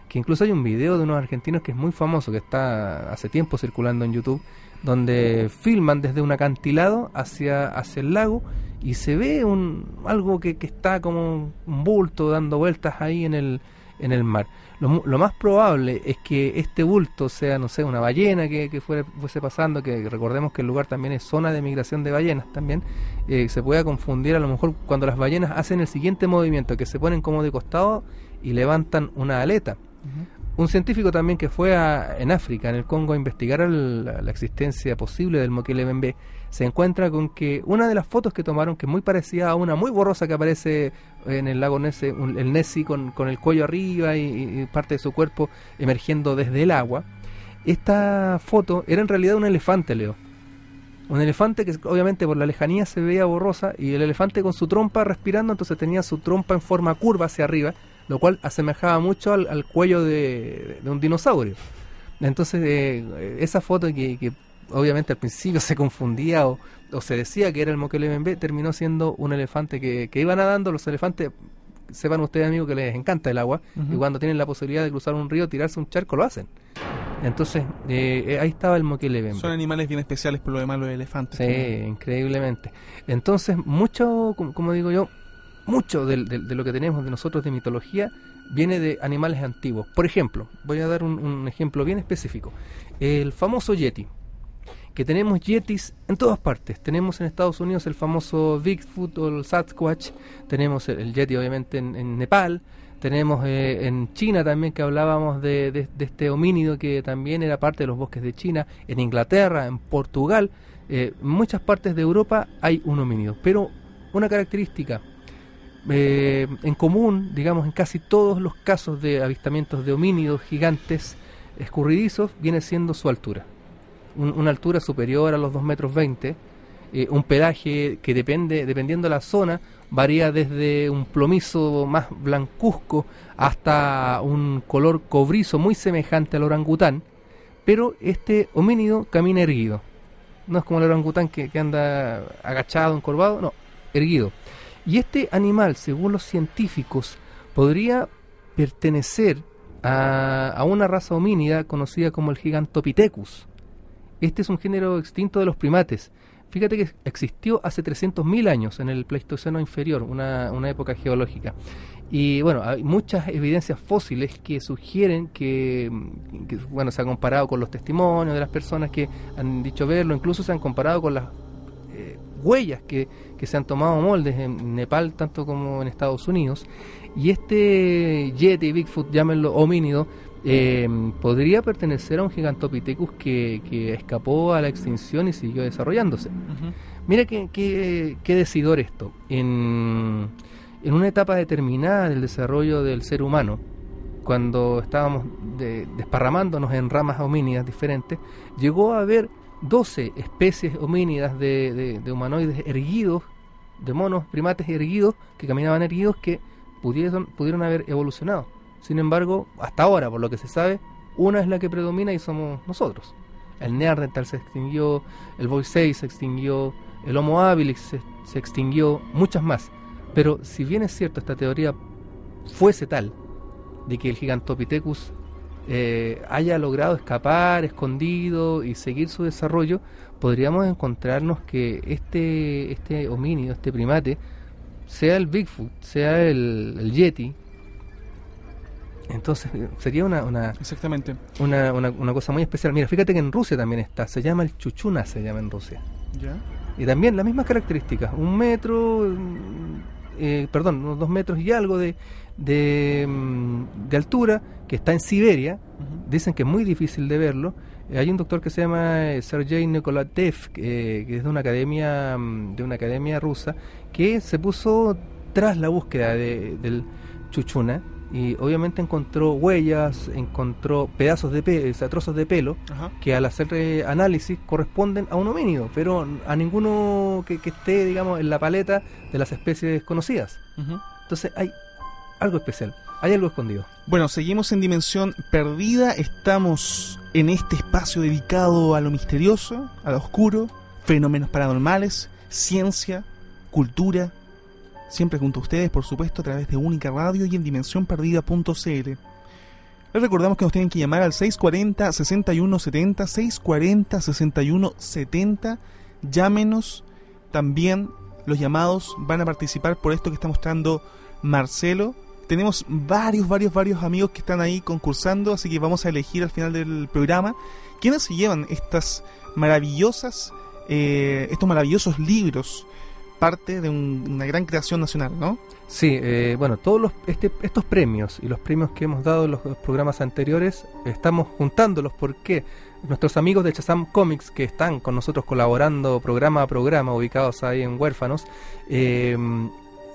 que incluso hay un video de unos argentinos que es muy famoso, que está hace tiempo circulando en YouTube, donde filman desde un acantilado hacia, hacia el lago y se ve un algo que, que está como un bulto dando vueltas ahí en el, en el mar. Lo, más probable es que este bulto sea, no sé, una ballena que, que fuese pasando, que recordemos que el lugar también es zona de migración de ballenas también, eh, se pueda confundir a lo mejor cuando las ballenas hacen el siguiente movimiento, que se ponen como de costado y levantan una aleta. Un científico también que fue en África, en el Congo, a investigar la, existencia posible del Mokele Bembe, se encuentra con que una de las fotos que tomaron, que es muy parecida a una muy borrosa que aparece en el lago Nesse, el Nessie con, el cuello arriba y, parte de su cuerpo emergiendo desde el agua, esta foto era en realidad un elefante, Leo. Un elefante que obviamente por la lejanía se veía borrosa y el elefante con su trompa respirando, entonces tenía su trompa en forma curva hacia arriba, lo cual asemejaba mucho al, cuello de, un dinosaurio. Entonces, eh, esa foto que obviamente al principio se confundía o, se decía que era el Bembe, terminó siendo un elefante que, que iba nadando. Los elefantes, sepan ustedes amigos que les encanta el agua y cuando tienen la posibilidad de cruzar un río, tirarse un charco, lo hacen. Entonces, eh, eh, ahí estaba el Mokele Bembe.
Son animales bien especiales por lo demás los elefantes.
Sí, increíblemente. Entonces, mucho, como, digo yo, mucho de, lo que tenemos de nosotros de mitología viene de animales antiguos. Por ejemplo, voy a dar un, un ejemplo bien específico. El famoso Yeti que tenemos yetis en todas partes. Tenemos en Estados Unidos el famoso Bigfoot o el Sasquatch, tenemos el, yeti obviamente en, Nepal, tenemos eh, en China también que hablábamos de, este homínido que también era parte de los bosques de China, en Inglaterra, en Portugal, eh, en muchas partes de Europa hay un homínido, pero una característica eh, en común, digamos, en casi todos los casos de avistamientos de homínidos gigantes escurridizos, viene siendo su altura una altura superior a los 2 metros 20, eh, un pelaje que depende, dependiendo de la zona, varía desde un plomizo más blancuzco hasta un color cobrizo muy semejante al orangután, pero este homínido camina erguido. No es como el orangután que, que anda agachado, encorvado, no, erguido. Y este animal, según los científicos, podría pertenecer a, una raza homínida conocida como el Gigantopithecus este es un género extinto de los primates, fíjate que existió hace 300.000 años en el Pleistoceno inferior, una, época geológica. Y bueno, hay muchas evidencias fósiles que sugieren que, bueno, se ha comparado con los testimonios de las personas que han dicho verlo, incluso se han comparado con las huellas que, que, se han tomado moldes en Nepal, tanto como en Estados Unidos. Y este Yeti, Bigfoot, llámenlo homínido, eh, podría pertenecer a un Gigantopithecus que, que, escapó a la extinción y siguió desarrollándose. Mira qué, qué, qué decidor esto. En en una etapa determinada del desarrollo del ser humano, cuando estábamos desparramándonos en ramas homínidas diferentes, llegó a haber 12 especies homínidas de, humanoides erguidos, de monos, primates erguidos, que caminaban erguidos, que pudieron, pudieron haber evolucionado. Sin embargo, hasta ahora, por lo que se sabe, una es la que predomina y somos nosotros. El Neandertal se extinguió, el Voice se extinguió, el Homo habilis se extinguió, muchas más. Pero si bien es cierto esta teoría fuese tal, de que el Gigantopithecus eh, haya logrado escapar, escondido y seguir su desarrollo, podríamos encontrarnos que este, este homínido, este primate, sea el Bigfoot, sea el, Yeti, entonces sería una, una
exactamente
una, una, una, cosa muy especial. Mira, fíjate que en Rusia también está, se llama el chuchuna, se llama en Rusia.
¿Ya?
Y también las mismas características, un metro, eh, perdón, unos dos metros y algo de, de, mm, de, altura, que está en Siberia. Dicen que es muy difícil de verlo. Eh, hay un doctor que se llama eh, Sergei Nikolatev, que es de una academia mm, de una academia rusa, que se puso tras la búsqueda de, del chuchuna y obviamente encontró huellas, encontró pedazos de pelo, sea, trozos de pelo, que al hacer eh, análisis corresponden a un homínido, pero a ninguno que, esté, digamos, en la paleta de las especies conocidas. Entonces hay algo especial, hay algo escondido.
Bueno, seguimos en Dimensión Perdida, estamos en este espacio dedicado a lo misterioso, a lo oscuro, fenómenos paranormales, ciencia, cultura, siempre junto a ustedes, por supuesto, a través de Única Radio y en dimensiónperdida.cl. Les recordamos que nos tienen que llamar al 640-6170, 640-6170. Llámenos. También los llamados van a participar por esto que está mostrando Marcelo. Tenemos varios, varios, varios amigos que están ahí concursando, así que vamos a elegir al final del programa quiénes se llevan estas maravillosas, eh, estos maravillosos libros parte de una gran creación nacional, ¿no?
Sí, eh, bueno, todos los, este, estos premios y los premios que hemos dado en los programas anteriores, estamos juntándolos porque nuestros amigos de Chazam Comics que están con nosotros colaborando programa a programa, ubicados ahí en Huérfanos, eh,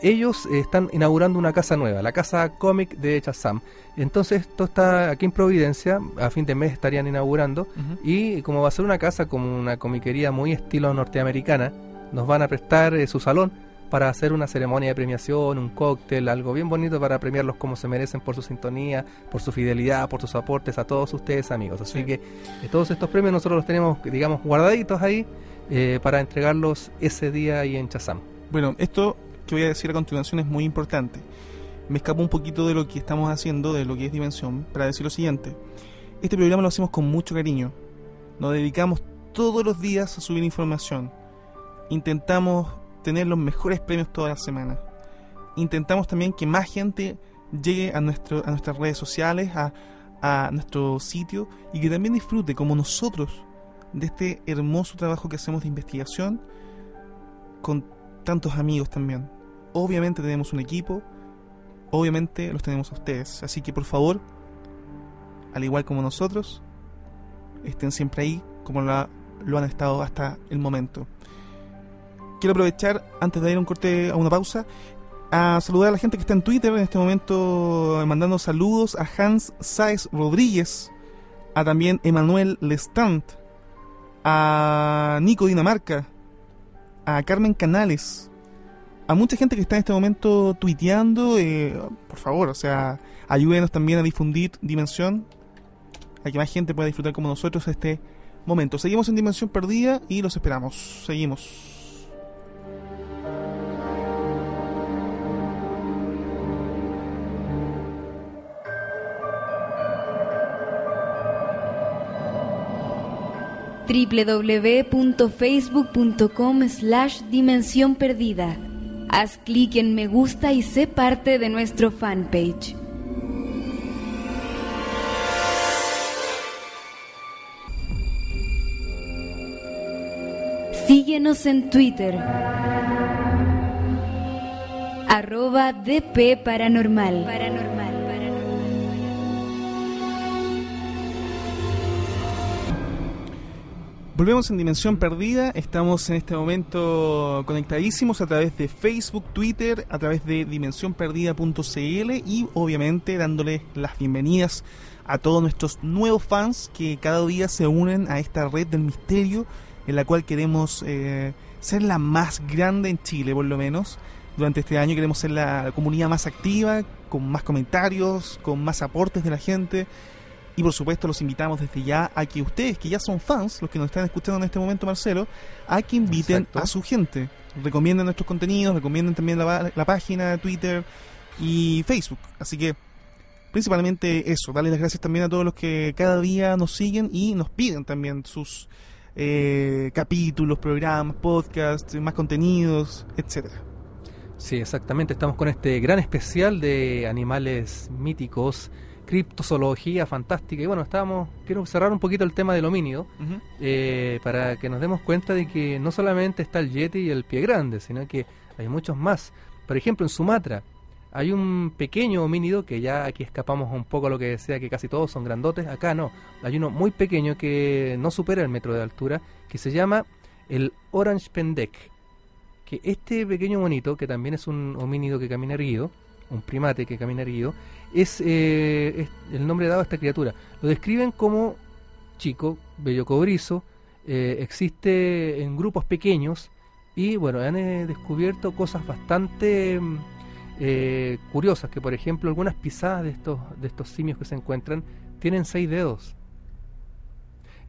ellos están inaugurando una casa nueva, la casa cómic de Chazam. Entonces esto está aquí en Providencia, a fin de mes estarían inaugurando y como va a ser una casa como una comiquería muy estilo norteamericana, nos van a prestar eh, su salón para hacer una ceremonia de premiación, un cóctel, algo bien bonito para premiarlos como se merecen por su sintonía, por su fidelidad, por sus aportes a todos ustedes amigos. Así que eh, todos estos premios nosotros los tenemos, digamos, guardaditos ahí eh, para entregarlos ese día ahí en Chazam.
Bueno, esto que voy a decir a continuación es muy importante. Me escapo un poquito de lo que estamos haciendo, de lo que es Dimensión, para decir lo siguiente. Este programa lo hacemos con mucho cariño. Nos dedicamos todos los días a subir información intentamos tener los mejores premios toda la semana. Intentamos también que más gente llegue a, nuestro, a nuestras redes sociales, a, nuestro sitio y que también disfrute como nosotros de este hermoso trabajo que hacemos de investigación con tantos amigos también. Obviamente tenemos un equipo, obviamente los tenemos a ustedes, así que por favor, al igual como nosotros, estén siempre ahí como lo han estado hasta el momento quiero aprovechar, antes de ir a un corte, a una pausa, a saludar a la gente que está en Twitter en este momento, eh, mandando saludos a Hans Saez Rodríguez, a también Emanuel Lestant, a Nico Dinamarca, a Carmen Canales, a mucha gente que está en este momento tuiteando, eh, por favor, o sea, ayúdenos también a difundir Dimensión, a que más gente pueda disfrutar como nosotros este momento. Seguimos en Dimensión Perdida y los esperamos. Seguimos.
www.facebook.com slash dimensión perdida. Haz clic en me gusta y sé parte de nuestro fanpage. Síguenos en Twitter. Arroba DP Paranormal. Paranormal.
Volvemos en Dimensión Perdida, estamos en este momento conectadísimos a través de Facebook, Twitter, a través de dimensionperdida.cl y obviamente dándoles las bienvenidas a todos nuestros nuevos fans que cada día se unen a esta red del misterio en la cual queremos eh, ser la más grande en Chile por lo menos. Durante este año queremos ser la comunidad más activa, con más comentarios, con más aportes de la gente y por supuesto los invitamos desde ya a que ustedes, que ya son fans, los que nos están escuchando en este momento, Marcelo, a que inviten a su gente. Recomienden nuestros contenidos, recomienden también la, la página, Twitter y Facebook. Así que principalmente eso, darles las gracias también a todos los que cada día nos siguen y nos piden también sus eh, capítulos, programas, podcasts, más contenidos, etcétera.
Sí, exactamente. Estamos con este gran especial de animales míticos criptozoología fantástica. Y bueno, estábamos, quiero cerrar un poquito el tema del homínido, eh, para que nos demos cuenta de que no solamente está el yeti y el pie grande, sino que hay muchos más. Por ejemplo, en Sumatra hay un pequeño homínido, que ya aquí escapamos un poco a lo que decía, que casi todos son grandotes, acá no, hay uno muy pequeño que no supera el metro de altura, que se llama el Orange Pendek. Que este pequeño monito, que también es un homínido que camina erguido, un primate que camina erguido, eh, es, el nombre dado a esta criatura. Lo describen como chico, bello cobrizo, eh, existe en grupos pequeños y bueno, han eh, descubierto cosas bastante mm, curiosas, que por ejemplo algunas pisadas de estos, de estos simios que se encuentran tienen seis dedos.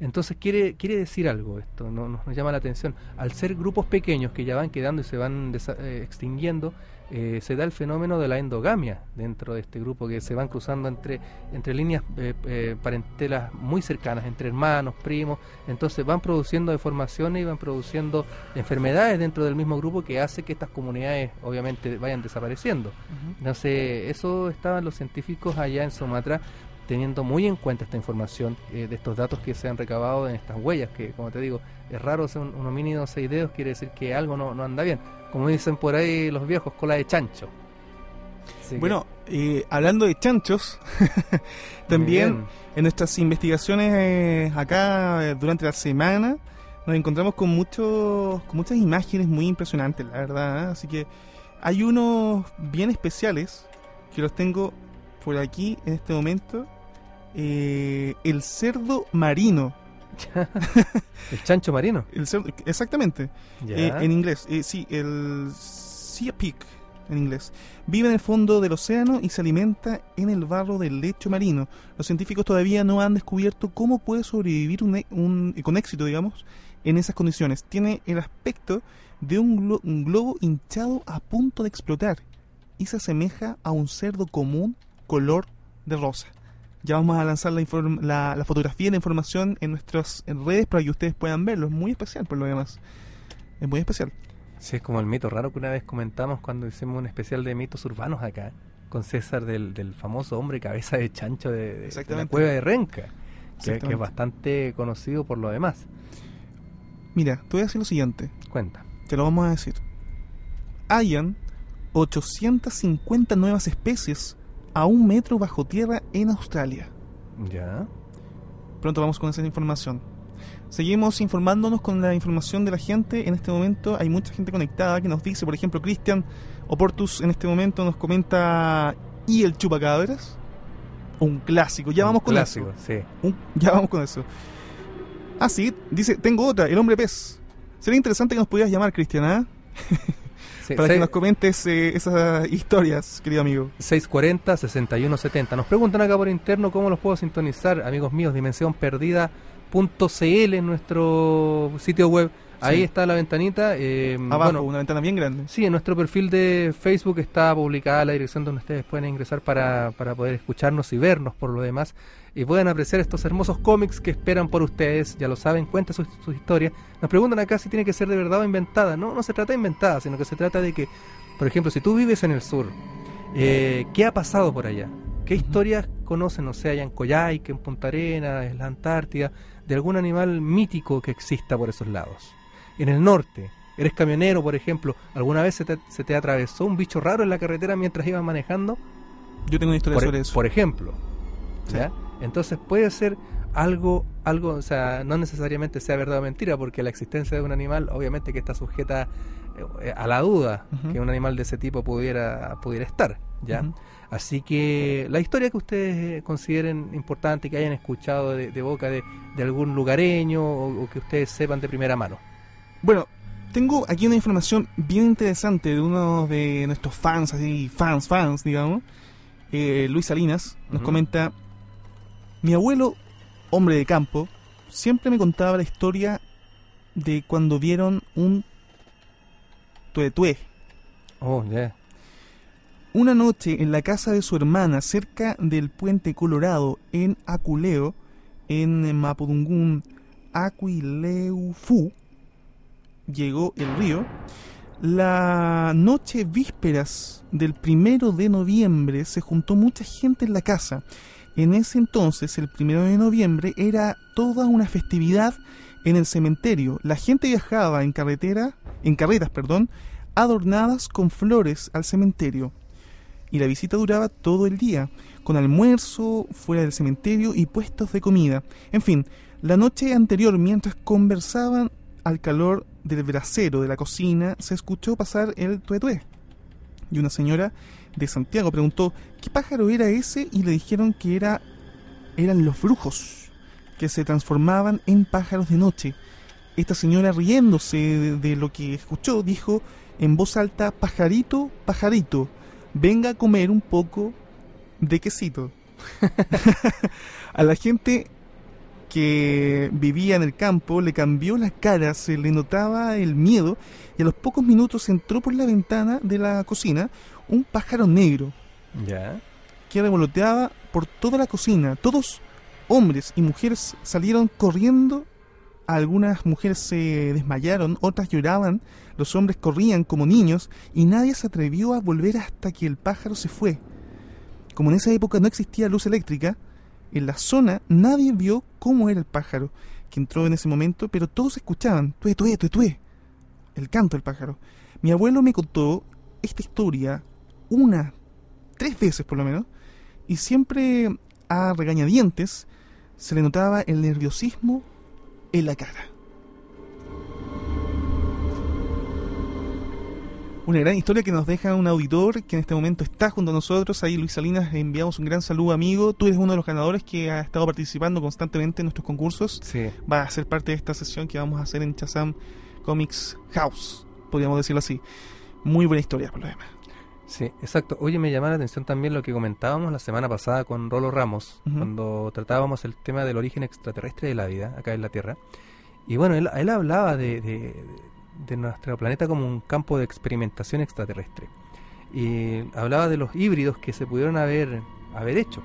Entonces quiere, quiere decir algo esto, no, nos, llama la atención. Al ser grupos pequeños que ya van quedando y se van extinguiendo, eh, se da el fenómeno de la endogamia dentro de este grupo que se van cruzando entre, entre líneas eh, eh, parentelas muy cercanas, entre hermanos, primos, entonces van produciendo deformaciones y van produciendo enfermedades dentro del mismo grupo que hace que estas comunidades obviamente vayan desapareciendo. Entonces eso estaban los científicos allá en Sumatra teniendo muy en cuenta esta información de estos datos que se han recabado en estas huellas, que como te digo, es raro ser un, un homínido seis dedos, quiere decir que algo no, no anda bien como dicen por ahí los viejos, cola de chancho.
bueno, eh, hablando de chanchos, también en nuestras investigaciones eh, acá eh, durante la semana nos encontramos con, muchos, con muchas imágenes muy impresionantes, la verdad. Así que hay unos bien especiales que los tengo por aquí en este momento. El cerdo marino
el chancho marino.
exactamente. Eh, en inglés. Eh, sí, el sea pig en inglés. Vive en el fondo del océano y se alimenta en el barro del lecho marino. Los científicos todavía no han descubierto cómo puede sobrevivir un, con éxito, digamos, en esas condiciones. Tiene el aspecto de un, un globo hinchado a punto de explotar y se asemeja a un cerdo común color de rosa. Ya vamos a lanzar la, la, fotografía y la información en nuestras redes para que ustedes puedan verlo. Es muy especial por lo demás. Es muy especial.
Sí, es como el mito raro que una vez comentamos cuando hicimos un especial de mitos urbanos acá, con César del, del famoso hombre cabeza de chancho de, la cueva de Renca, que, que, es bastante conocido por lo demás.
Mira, te voy a decir lo siguiente.
Cuenta.
Te lo vamos a decir. Hayan 850 nuevas especies a un metro bajo tierra en Australia.
Ya.
Pronto vamos con esa información. Seguimos informándonos con la información de la gente. En este momento hay mucha gente conectada que nos dice, por ejemplo, Cristian Oportus en este momento nos comenta ¿y el chupacabras? Un clásico. Ya vamos con
clásico,
eso. Sí. ya vamos con eso. Ah, sí, dice, tengo otra, el hombre pez. Sería interesante que nos pudieras llamar, Cristian, ¿ah? Para que nos comentes eh, esas historias, querido amigo.
640-6170. Nos preguntan acá por interno cómo los puedo sintonizar, amigos míos, Dimensión Perdida.cl en nuestro sitio web. Ahí está la ventanita.
Eh, Abajo, una ventana bien grande.
Sí, en nuestro perfil de Facebook está publicada la dirección donde ustedes pueden ingresar para, para poder escucharnos y vernos por lo demás. Y pueden apreciar estos hermosos cómics que esperan por ustedes. Ya lo saben, cuenta sus su historias. Nos preguntan acá si tiene que ser de verdad o inventada. No, no se trata de inventada, sino que se trata de que, por ejemplo, si tú vives en el sur, eh, ¿qué ha pasado por allá? ¿Qué historias conocen, no sé, allá en Coyhaique, en Punta Arenas, en la Antártida, de algún animal mítico que exista por esos lados? En el norte, eres camionero, por ejemplo, ¿alguna vez se te, atravesó un bicho raro en la carretera mientras ibas manejando?
Yo tengo una historia sobre eso.
Por ejemplo. Entonces puede ser algo, algo, o sea, no necesariamente sea verdad o mentira, porque la existencia de un animal, obviamente que está sujeta eh, a la duda que un animal de ese tipo pudiera, pudiera estar, ¿ya? Así que la historia que ustedes eh, consideren importante, que hayan escuchado de, boca de, algún lugareño o, que ustedes sepan de primera mano.
Bueno, tengo aquí una información bien interesante de uno de nuestros fans, así, fans, fans, digamos. Eh, Luis Salinas nos comenta, mi abuelo, hombre de campo, siempre me contaba la historia de cuando vieron un tuetué.
Oh, yeah.
Una noche en la casa de su hermana, cerca del puente Colorado, en Aculeo, en Mapudungún, Aquileufu, llegó el río. La noche vísperas del primero de noviembre se juntó mucha gente en la casa. En ese entonces, el primero de noviembre, era toda una festividad en el cementerio. La gente viajaba en carretera, en carretas, perdón, adornadas con flores al cementerio y la visita duraba todo el día, con almuerzo fuera del cementerio y puestos de comida. En fin, la noche anterior, mientras conversaban al calor del brasero de la cocina, se escuchó pasar el tuetué. Y una señora de Santiago preguntó qué pájaro era ese y le dijeron que era eran los brujos que se transformaban en pájaros de noche. Esta señora riéndose de, de lo que escuchó dijo en voz alta pajarito, pajarito, venga a comer un poco de quesito. a la gente que vivía en el campo le cambió la cara, se le notaba el miedo y a los pocos minutos entró por la ventana de la cocina un pájaro negro.
¿Ya?
Que revoloteaba por toda la cocina. Todos, hombres y mujeres, salieron corriendo. Algunas mujeres se desmayaron, otras lloraban los hombres corrían como niños y nadie se atrevió a volver hasta que el pájaro se fue. Como en esa época no existía luz eléctrica, en la zona nadie vio cómo era el pájaro que entró en ese momento, pero todos escuchaban, tué, tué, tué, tué, el canto del pájaro. Mi abuelo me contó esta historia una, tres veces por lo menos, y siempre a regañadientes se le notaba el nerviosismo en la cara. Una gran historia que nos deja un auditor que en este momento está junto a nosotros. Ahí Luis Salinas, le enviamos un gran saludo amigo. Tú eres uno de los ganadores que ha estado participando constantemente en nuestros concursos.
Sí.
Va a ser parte de esta sesión que vamos a hacer en Chazam Comics House, podríamos decirlo así. Muy buena historia por lo demás.
Sí, exacto. Oye, me llama la atención también lo que comentábamos la semana pasada con Rolo Ramos, cuando tratábamos el tema del origen extraterrestre de la vida acá en la Tierra. Y bueno, él, él hablaba de de nuestro planeta como un campo de experimentación extraterrestre. Y hablaba de los híbridos que se pudieron haber, haber hecho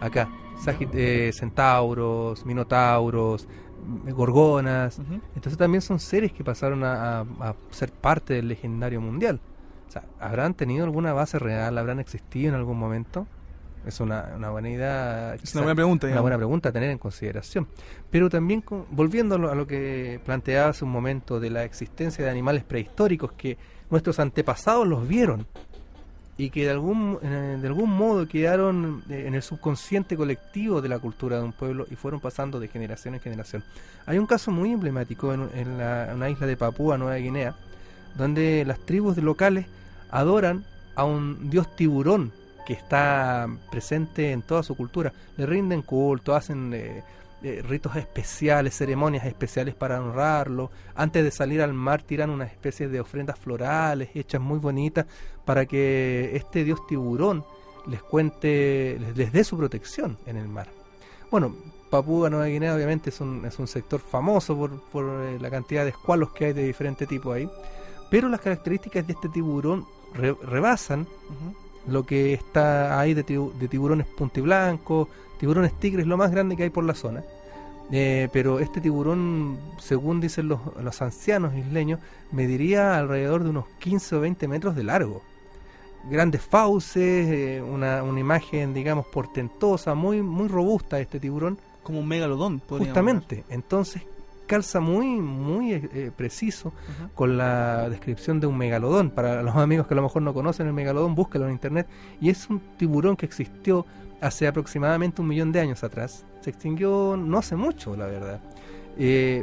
acá. Eh, centauros, minotauros, gorgonas. Entonces también son seres que pasaron a, ser parte del legendario mundial. O sea, ¿habrán tenido alguna base real? ¿Habrán existido en algún momento? Es una, una buena idea.
Es una buena pregunta.
Una buena pregunta a tener en consideración. Pero también, volviendo a lo, que planteaba hace un momento de la existencia de animales prehistóricos que nuestros antepasados los vieron y que de algún, de algún modo quedaron eh, en el subconsciente colectivo de la cultura de un pueblo y fueron pasando de generación en generación. Hay un caso muy emblemático en, en la, una isla de Papúa, Nueva Guinea, donde las tribus locales adoran a un dios tiburón que está presente en toda su cultura. Le rinden culto, hacen eh, eh, ritos especiales, ceremonias especiales para honrarlo. Antes de salir al mar tiran una especie de ofrendas florales hechas muy bonitas para que este dios tiburón les cuente, les, dé su protección en el mar. Bueno, Papúa Nueva Guinea obviamente es un, es un sector famoso por, por eh, la cantidad de escualos que hay de diferente tipo ahí, pero las características de este tiburón rebasan lo que está ahí de, de tiburones puntiblancos, tiburones tigres, lo más grande que hay por la zona. Eh, pero este tiburón, según dicen los, los ancianos isleños, mediría alrededor de unos 15 o 20 metros de largo grandes fauces, eh, una, una, imagen, digamos, portentosa, muy, muy robusta este tiburón.
Como un megalodón,
Justamente. Entonces calza muy, muy eh, eh, preciso con la descripción de un megalodón. Para los amigos que a lo mejor no conocen el megalodón, búsquelo en internet. Y es un tiburón que existió hace aproximadamente un millón de años atrás. Se extinguió no hace mucho, la verdad.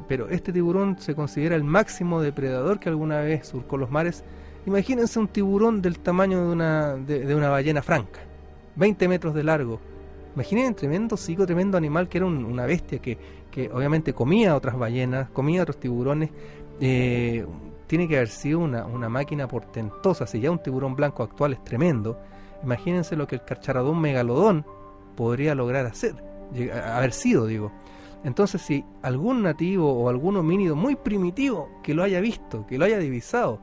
pero este tiburón se considera el máximo depredador que alguna vez surcó los mares Imagínense un tiburón del tamaño de una, de, una ballena franca, 20 metros de largo. Imaginen tremendo psico, tremendo animal que era una bestia que, que, obviamente comía otras ballenas, comía otros tiburones. Eh, tiene que haber sido una, una, máquina portentosa. Si ya un tiburón blanco actual es tremendo, imagínense lo que el carcharadón megalodón podría lograr hacer, haber sido, digo. Entonces, si algún nativo o algún homínido muy primitivo que lo haya visto, que lo haya divisado,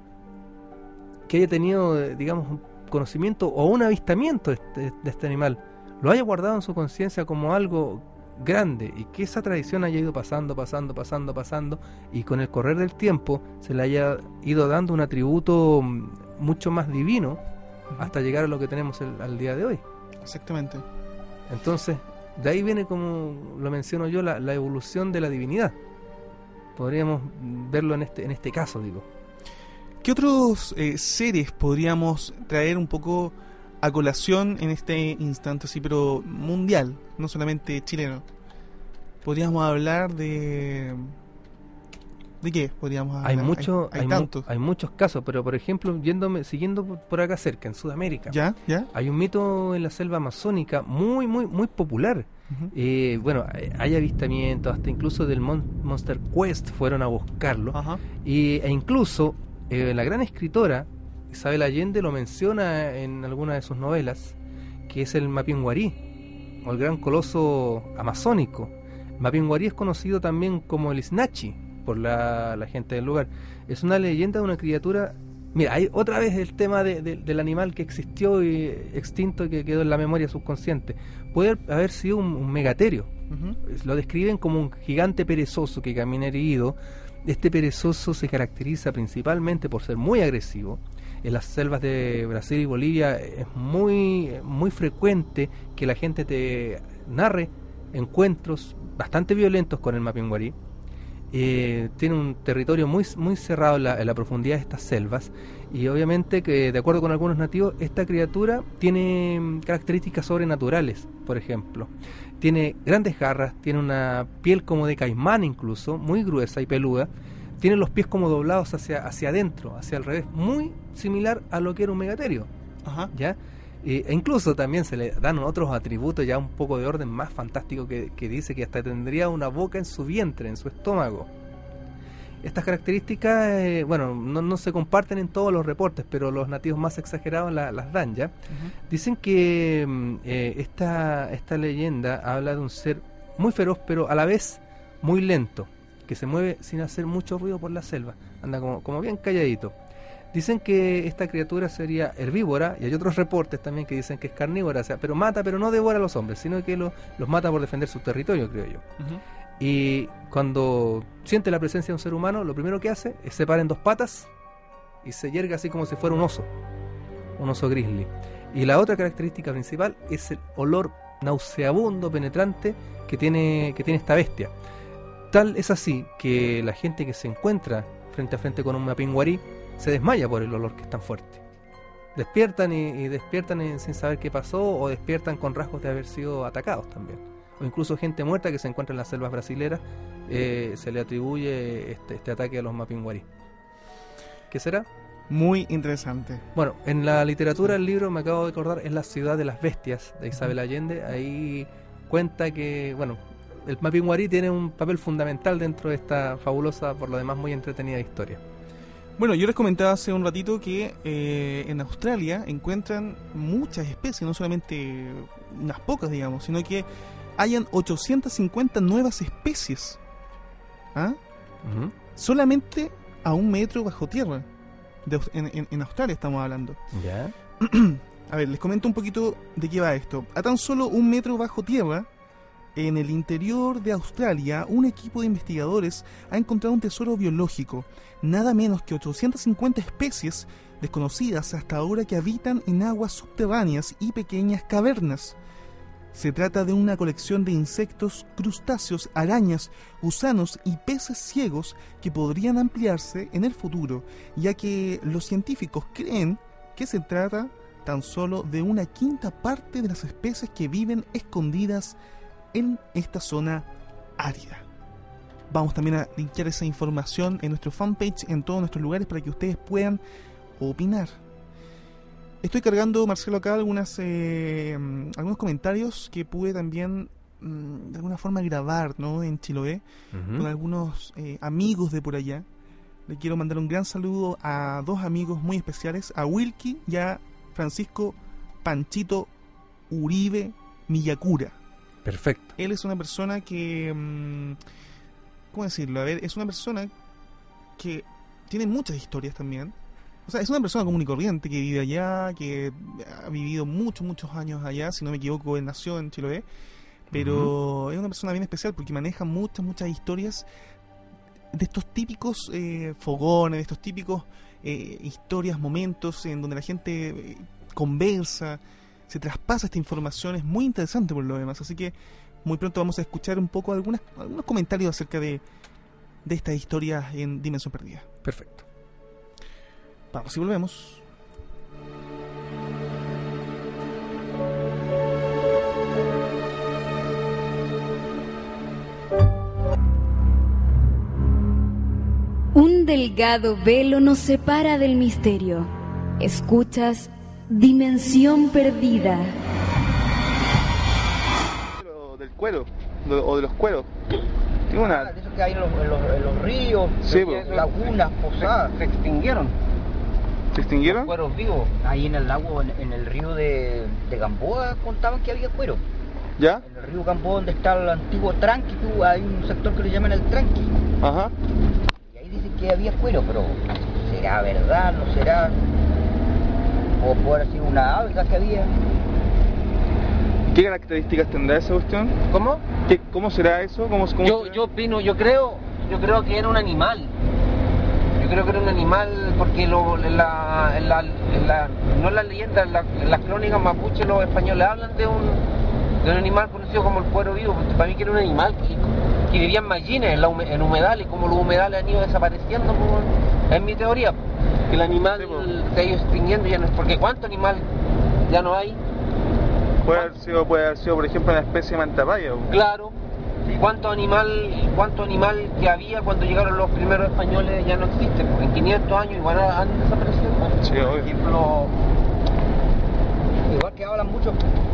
que haya tenido, digamos, un conocimiento o un avistamiento este, de este, animal, lo haya guardado en su conciencia como algo grande y que esa tradición haya ido pasando, pasando, pasando, pasando y con el correr del tiempo se le haya ido dando un atributo mm, mucho más divino hasta llegar a lo que tenemos al día de hoy.
Exactamente.
Entonces, de ahí viene, como lo menciono yo, la, la evolución de la divinidad. Podríamos verlo en este, en este caso, digo.
¿Qué otros eh, seres podríamos traer un poco a colación en este instante, sí, pero mundial, no solamente chileno? Podríamos hablar de... ¿De qué podríamos hablar?
Hay, mucho, hay, hay, muchos casos, pero por ejemplo, yéndome, siguiendo por acá cerca, en Sudamérica,
¿Ya? ¿Ya?
hay un mito en la selva amazónica muy, muy, muy popular. Eh, bueno, hay avistamientos, hasta incluso del Monster Quest fueron a buscarlo. Y, e incluso eh, la gran escritora Isabel Allende lo menciona en alguna de sus novelas, que es el Mapinguarí, o el gran coloso amazónico. Mapinguarí es conocido también como el Isnachi por la, gente del lugar. Es una leyenda de una criatura... Mira, hay otra vez el tema del animal que existió y extinto y que quedó en la memoria subconsciente. Puede haber sido un, megaterio. Lo describen como un gigante perezoso que camina erguido, este perezoso se caracteriza principalmente por ser muy agresivo. En las selvas de Brasil y Bolivia es muy, muy frecuente que la gente te narre encuentros bastante violentos con el mapinguarí. Eh, tiene un territorio muy, muy cerrado en la, profundidad de estas selvas y obviamente que de acuerdo con algunos nativos esta criatura tiene características sobrenaturales, por ejemplo. Tiene grandes garras, tiene una piel como de caimán incluso, muy gruesa y peluda. Tiene los pies como doblados hacia, hacia adentro, hacia el revés, muy similar a lo que era un megaterio. Ajá. ¿ya? e incluso también se le dan otros atributos ya un poco de orden más fantástico que, que dice que hasta tendría una boca en su vientre, en su estómago. Estas características, eh, bueno, no, se comparten en todos los reportes, pero los nativos más exagerados las dan ya. Dicen que mm, eh, esta, esta leyenda habla de un ser muy feroz, pero a la vez muy lento, que se mueve sin hacer mucho ruido por la selva, anda como, como bien calladito. Dicen que esta criatura sería herbívora y hay otros reportes también que dicen que es carnívora, o sea, pero mata, pero no devora a los hombres, sino que los mata por defender su territorio, creo yo. Y cuando siente la presencia de un ser humano, lo primero que hace es se para en dos patas y se yerga así como si fuera un oso, un oso grizzly. Y la otra característica principal es el olor nauseabundo, penetrante que tiene, que tiene esta bestia. Tal es así que la gente que se encuentra frente a frente con un mapinguarí se desmaya por el olor que es tan fuerte. Despiertan y, despiertan sin saber qué pasó o despiertan con rasgos de haber sido atacados también. O incluso gente muerta que se encuentra en las selvas brasileras eh, se le atribuye este, este, ataque a los mapinguarí. ¿Qué será?
Muy interesante.
Bueno, en la literatura el libro, me acabo de acordar, es La ciudad de las bestias de Isabel Allende. Ahí cuenta que, bueno, el mapinguarí tiene un papel fundamental dentro de esta fabulosa, por lo demás muy entretenida historia.
Bueno, yo les comentaba hace un ratito que eh, en Australia encuentran muchas especies, no solamente unas pocas, digamos, sino que hayan 850 nuevas especies. ¿Ah? Solamente a un metro bajo tierra. en, Australia estamos hablando.
¿Ya?
a ver, les comento un poquito de qué va esto. A tan solo un metro bajo tierra, en el interior de Australia, un equipo de investigadores ha encontrado un tesoro biológico, nada menos que 850 especies desconocidas hasta ahora que habitan en aguas subterráneas y pequeñas cavernas. Se trata de una colección de insectos, crustáceos, arañas, gusanos y peces ciegos que podrían ampliarse en el futuro, ya que los científicos creen que se trata tan solo de una quinta parte de las especies que viven escondidas esta zona árida. Vamos también a linkear esa información en nuestro fanpage en todos nuestros lugares para que ustedes puedan opinar. Estoy cargando, Marcelo, acá algunas, eh, algunos comentarios que pude también mm, de alguna forma grabar ¿no? en Chiloé con algunos eh, amigos de por allá. Le quiero mandar un gran saludo a dos amigos muy especiales, a Wilkie y a Francisco Panchito Uribe Miyakura.
Perfecto.
Él es una persona que... Mm, ¿Cómo decirlo? A ver, es una persona que tiene muchas historias también o sea, es una persona común y corriente que vive allá, que ha vivido muchos, muchos años allá. Si no me equivoco, él nació en Chiloé. Pero es una persona bien especial porque maneja muchas, muchas historias de estos típicos eh, fogones, de estos típicos eh, historias, momentos en donde la gente eh, conversa, se traspasa esta información. Es muy interesante por lo demás. Así que muy pronto vamos a escuchar un poco algunas, algunos comentarios acerca de, de estas historias en Dimensión Perdida.
Perfecto.
Vamos y volvemos.
Un delgado velo nos separa del misterio. Escuchas Dimensión Perdida.
Del cuero, o de los cueros.
Tengo una... Ah, eso que hay en los, ríos, lagunas, posadas.
se extinguieron. ¿Se extinguieron?
Cueros vivos. Ahí en el lago, en, el río de, Gamboa, contaban que había cuero.
¿Ya?
En el río Gamboa, donde está el antiguo tranqui, hay un sector que le llaman el tranqui.
Ajá.
Y ahí dicen que había cuero, pero ¿será verdad? ¿No será? ¿O puede ser una alga que había?
¿Qué características tendrá esa cuestión?
¿Cómo?
¿Qué, ¿Cómo será eso? ¿Cómo,
yo, yo opino, yo creo, yo creo que era un animal creo que era un animal porque lo, la, la, la, no la leyenda, en las crónicas mapuche los españoles hablan de un, de un animal conocido como el cuero vivo, porque para mí que era un animal que, que vivía en mallines, en, en, humedales, como los humedales han ido desapareciendo, es mi teoría, que el animal se ha ido extinguiendo, ya no es porque ¿cuánto animal ya no hay?
Puede haber sido, puede haber sido por ejemplo una especie de mantapaya.
Claro, cuánto animal cuánto animal que había cuando llegaron los primeros españoles ya no existe en 500 años igual han desaparecido
sí, por
ejemplo igual que hablan mucho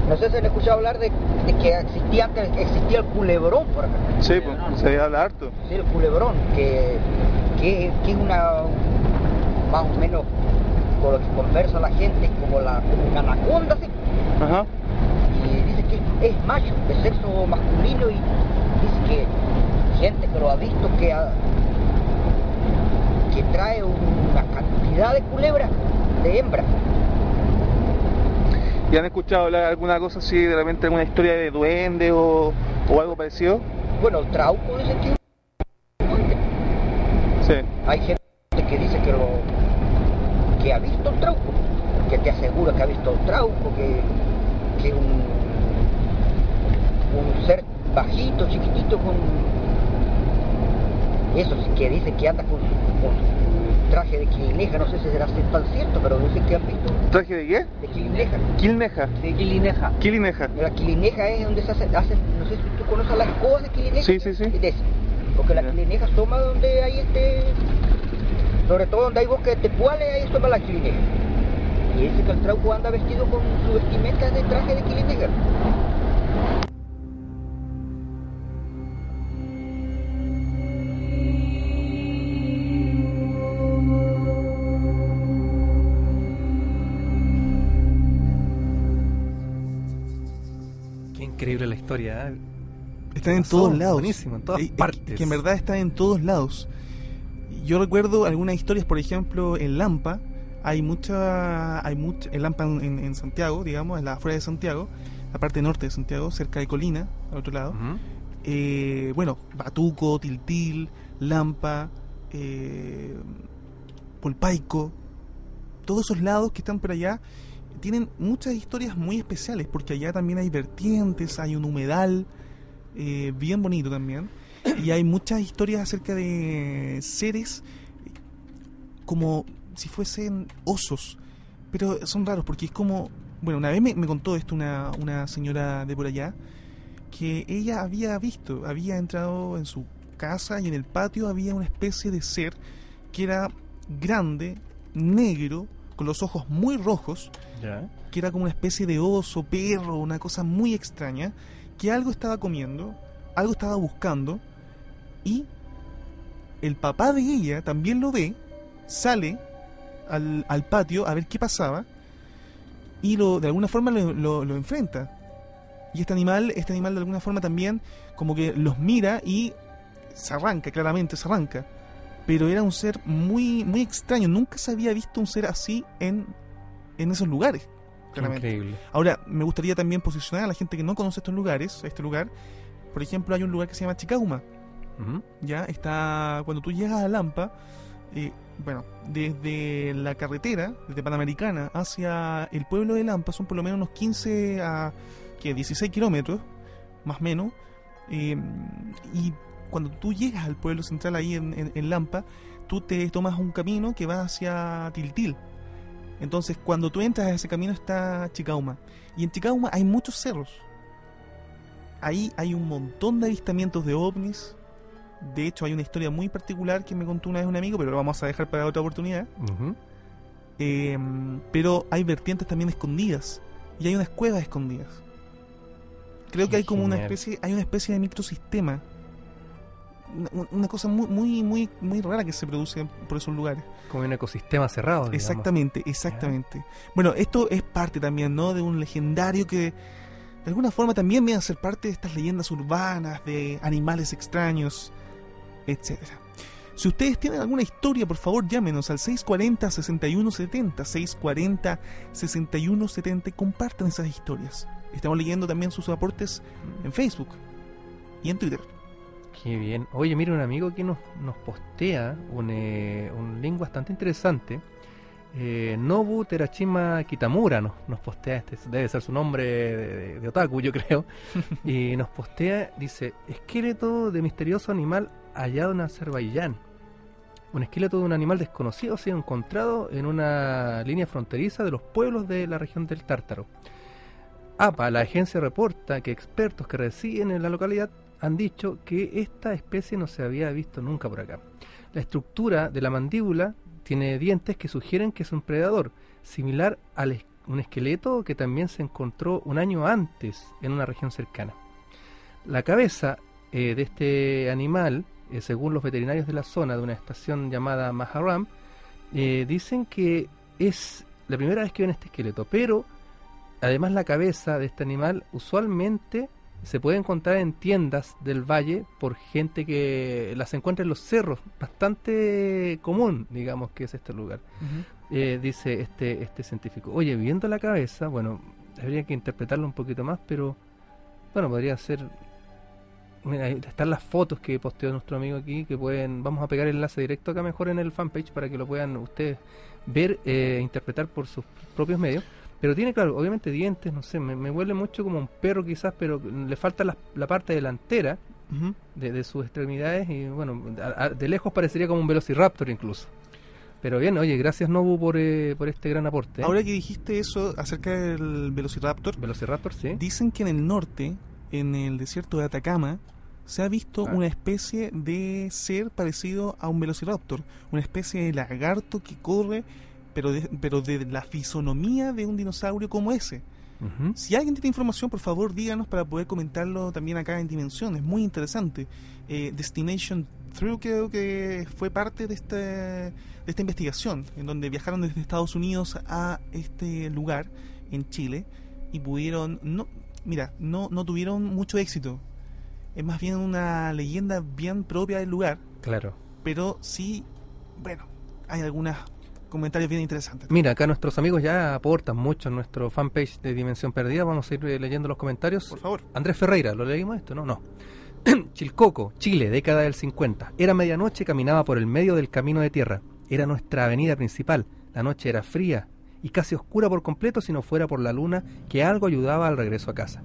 no sé si han escuchado hablar de, que existía antes existía el culebrón por acá.
Sí pues, se habla harto.
Sí el culebrón que, que, es una más o menos con lo que conversa la gente como la una anaconda ¿sí?
Ajá.
y dice que es macho de sexo masculino y que gente que lo ha visto que, que trae una cantidad de culebras de hembras.
¿Y han escuchado hablar alguna cosa así, de repente alguna historia de duende o, o algo parecido?
Bueno, trauco dice que
Sí.
Hay gente que dice que lo que ha visto el trauco, que te asegura que ha visto el trauco, que, que un, un ser bajito, chiquitito, con eso que dice que anda con, traje de quilineja, no sé si será tan cierto, pero dicen que han visto.
¿Traje de qué?
De quilineja.
¿Quilineja?
De quilineja.
Quilineja.
La quilineja es donde se hacen, no sé si tú conoces las escobas de quilineja.
Sí, sí, sí.
Porque la quilineja toma donde hay este, sobre todo donde hay bosques de tepuales, ahí toma la quilineja. Y dice que el trauco anda vestido con su vestimenta de traje de quilineja.
increíble la historia. ¿eh?
Están en todos lados.
Buenísimo, en todas
Eh, eh,
partes.
Que en verdad están en todos lados. Yo recuerdo algunas historias, por ejemplo, en Lampa. Hay mucha. Hay mucha en Lampa, en, en Santiago, digamos, en la afuera de Santiago, la parte norte de Santiago, cerca de Colina, al otro lado. Eh, bueno, Batuco, Tiltil, Lampa, eh, Polpaico, todos esos lados que están por allá tienen muchas historias muy especiales porque allá también hay vertientes, hay un humedal eh, bien bonito también. Y hay muchas historias acerca de seres como si fuesen osos, pero son raros porque es como, bueno, una vez me, me contó esto una, una señora de por allá que ella había visto, había entrado en su casa y en el patio había una especie de ser que era grande, negro, con los ojos muy rojos, que era como una especie de oso, perro, una cosa muy extraña, que algo estaba comiendo, algo estaba buscando, y el papá de ella también lo ve, sale al, al patio a ver qué pasaba, y lo, de alguna forma lo, lo- lo enfrenta. Y este animal, este animal de alguna forma también como que los mira y se arranca, claramente se arranca. Pero era un ser muy, muy extraño. Nunca se había visto un ser así en, en esos lugares. Claramente.
Increíble.
Ahora, me gustaría también posicionar a la gente que no conoce estos lugares, este lugar. Por ejemplo, hay un lugar que se llama Chicauma. Ya está, cuando tú llegas a Lampa, eh, bueno, desde la carretera, desde Panamericana hacia el pueblo de Lampa, son por lo menos unos 15 a ¿qué? 16 kilómetros, más o menos. eh, y cuando tú llegas al pueblo central ahí en, en- en Lampa, tú te tomas un camino que va hacia Tiltil. Entonces, cuando tú entras a ese camino está Chicauma. Y en Chicauma hay muchos cerros. Ahí hay un montón de avistamientos de ovnis. De hecho, hay una historia muy particular que me contó una vez un amigo, pero lo vamos a dejar para otra oportunidad. Eh, pero hay vertientes también escondidas. Y hay unas cuevas escondidas. Creo que hay como una especie, hay una especie de microsistema. Una, una cosa muy, muy, muy, muy rara que se produce por esos lugares.
Como un ecosistema cerrado. digamos.
Exactamente, exactamente. Bueno, esto es parte también, ¿no? De un legendario que de alguna forma también viene a ser parte de estas leyendas urbanas, de animales extraños, etcétera. Si ustedes tienen alguna historia, por favor llámenos al 640-6170, 640-6170 y compartan esas historias. Estamos leyendo también sus aportes en Facebook y en Twitter.
Qué bien. Oye, mira, un amigo que nos, nos postea un, eh, un link bastante interesante. Eh, Nobu Terashima Kitamura nos, nos postea, este debe ser su nombre de, de- de otaku, yo creo. y nos postea, dice, esqueleto de misterioso animal hallado en Azerbaiyán. Un esqueleto de un animal desconocido ha sido encontrado en una línea fronteriza de los pueblos de la región del Tártaro. APA, la agencia reporta que expertos que residen en la localidad han dicho que esta especie no se había visto nunca por acá. La estructura de la mandíbula tiene dientes que sugieren que es un predador, similar a un esqueleto que también se encontró un año antes en una región cercana. La cabeza eh, de este animal, eh, según los veterinarios de la zona de una estación llamada Maharam, eh, dicen que es la primera vez que ven este esqueleto, pero además la cabeza de este animal usualmente se puede encontrar en tiendas del valle por gente que las encuentra en los cerros, bastante común, digamos, que es este lugar. Eh, dice este, este científico, oye, viendo la cabeza, bueno, habría que interpretarlo un poquito más, pero bueno, podría ser... Mira, ahí están las fotos que posteó nuestro amigo aquí, que pueden, vamos a pegar el enlace directo acá mejor en el fanpage para que lo puedan ustedes ver e interpretar por sus propios medios. Pero tiene, claro, obviamente dientes, no sé, me, me huele mucho como un perro quizás, pero le falta la, la parte delantera de, de sus extremidades y bueno, a- a- de lejos parecería como un velociraptor incluso. Pero bien, oye, gracias Nobu por, eh, por este gran aporte. ¿eh?
Ahora que dijiste eso acerca del Velociraptor,
Velociraptor, sí.
Dicen que en el norte, en el desierto de Atacama, se ha visto
Ah.
una especie de ser parecido a un velociraptor, una especie de lagarto que corre, pero de, pero de la fisonomía de un dinosaurio como ese. Si alguien tiene información, por favor díganos para poder comentarlo también acá en Dimensión. Es muy interesante. Eh, Destination Through creo que fue parte de, este, de esta investigación, en donde viajaron desde Estados Unidos a este lugar en Chile y pudieron, no, mira, no, no tuvieron mucho éxito. es más bien una leyenda bien propia del lugar.
Claro.
Pero sí, bueno, hay algunos comentarios bien interesantes.
Mira, acá nuestros amigos ya aportan mucho en nuestro fanpage de Dimensión Perdida. Vamos a ir eh, leyendo los comentarios.
Por favor.
Andrés Ferreira, ¿lo leímos esto? No, no. Chilcoco, Chile, década del 50. Era medianoche, caminaba por el medio del camino de tierra. Era nuestra avenida principal. La noche era fría y casi oscura por completo si no fuera por la luna que algo ayudaba al regreso a casa.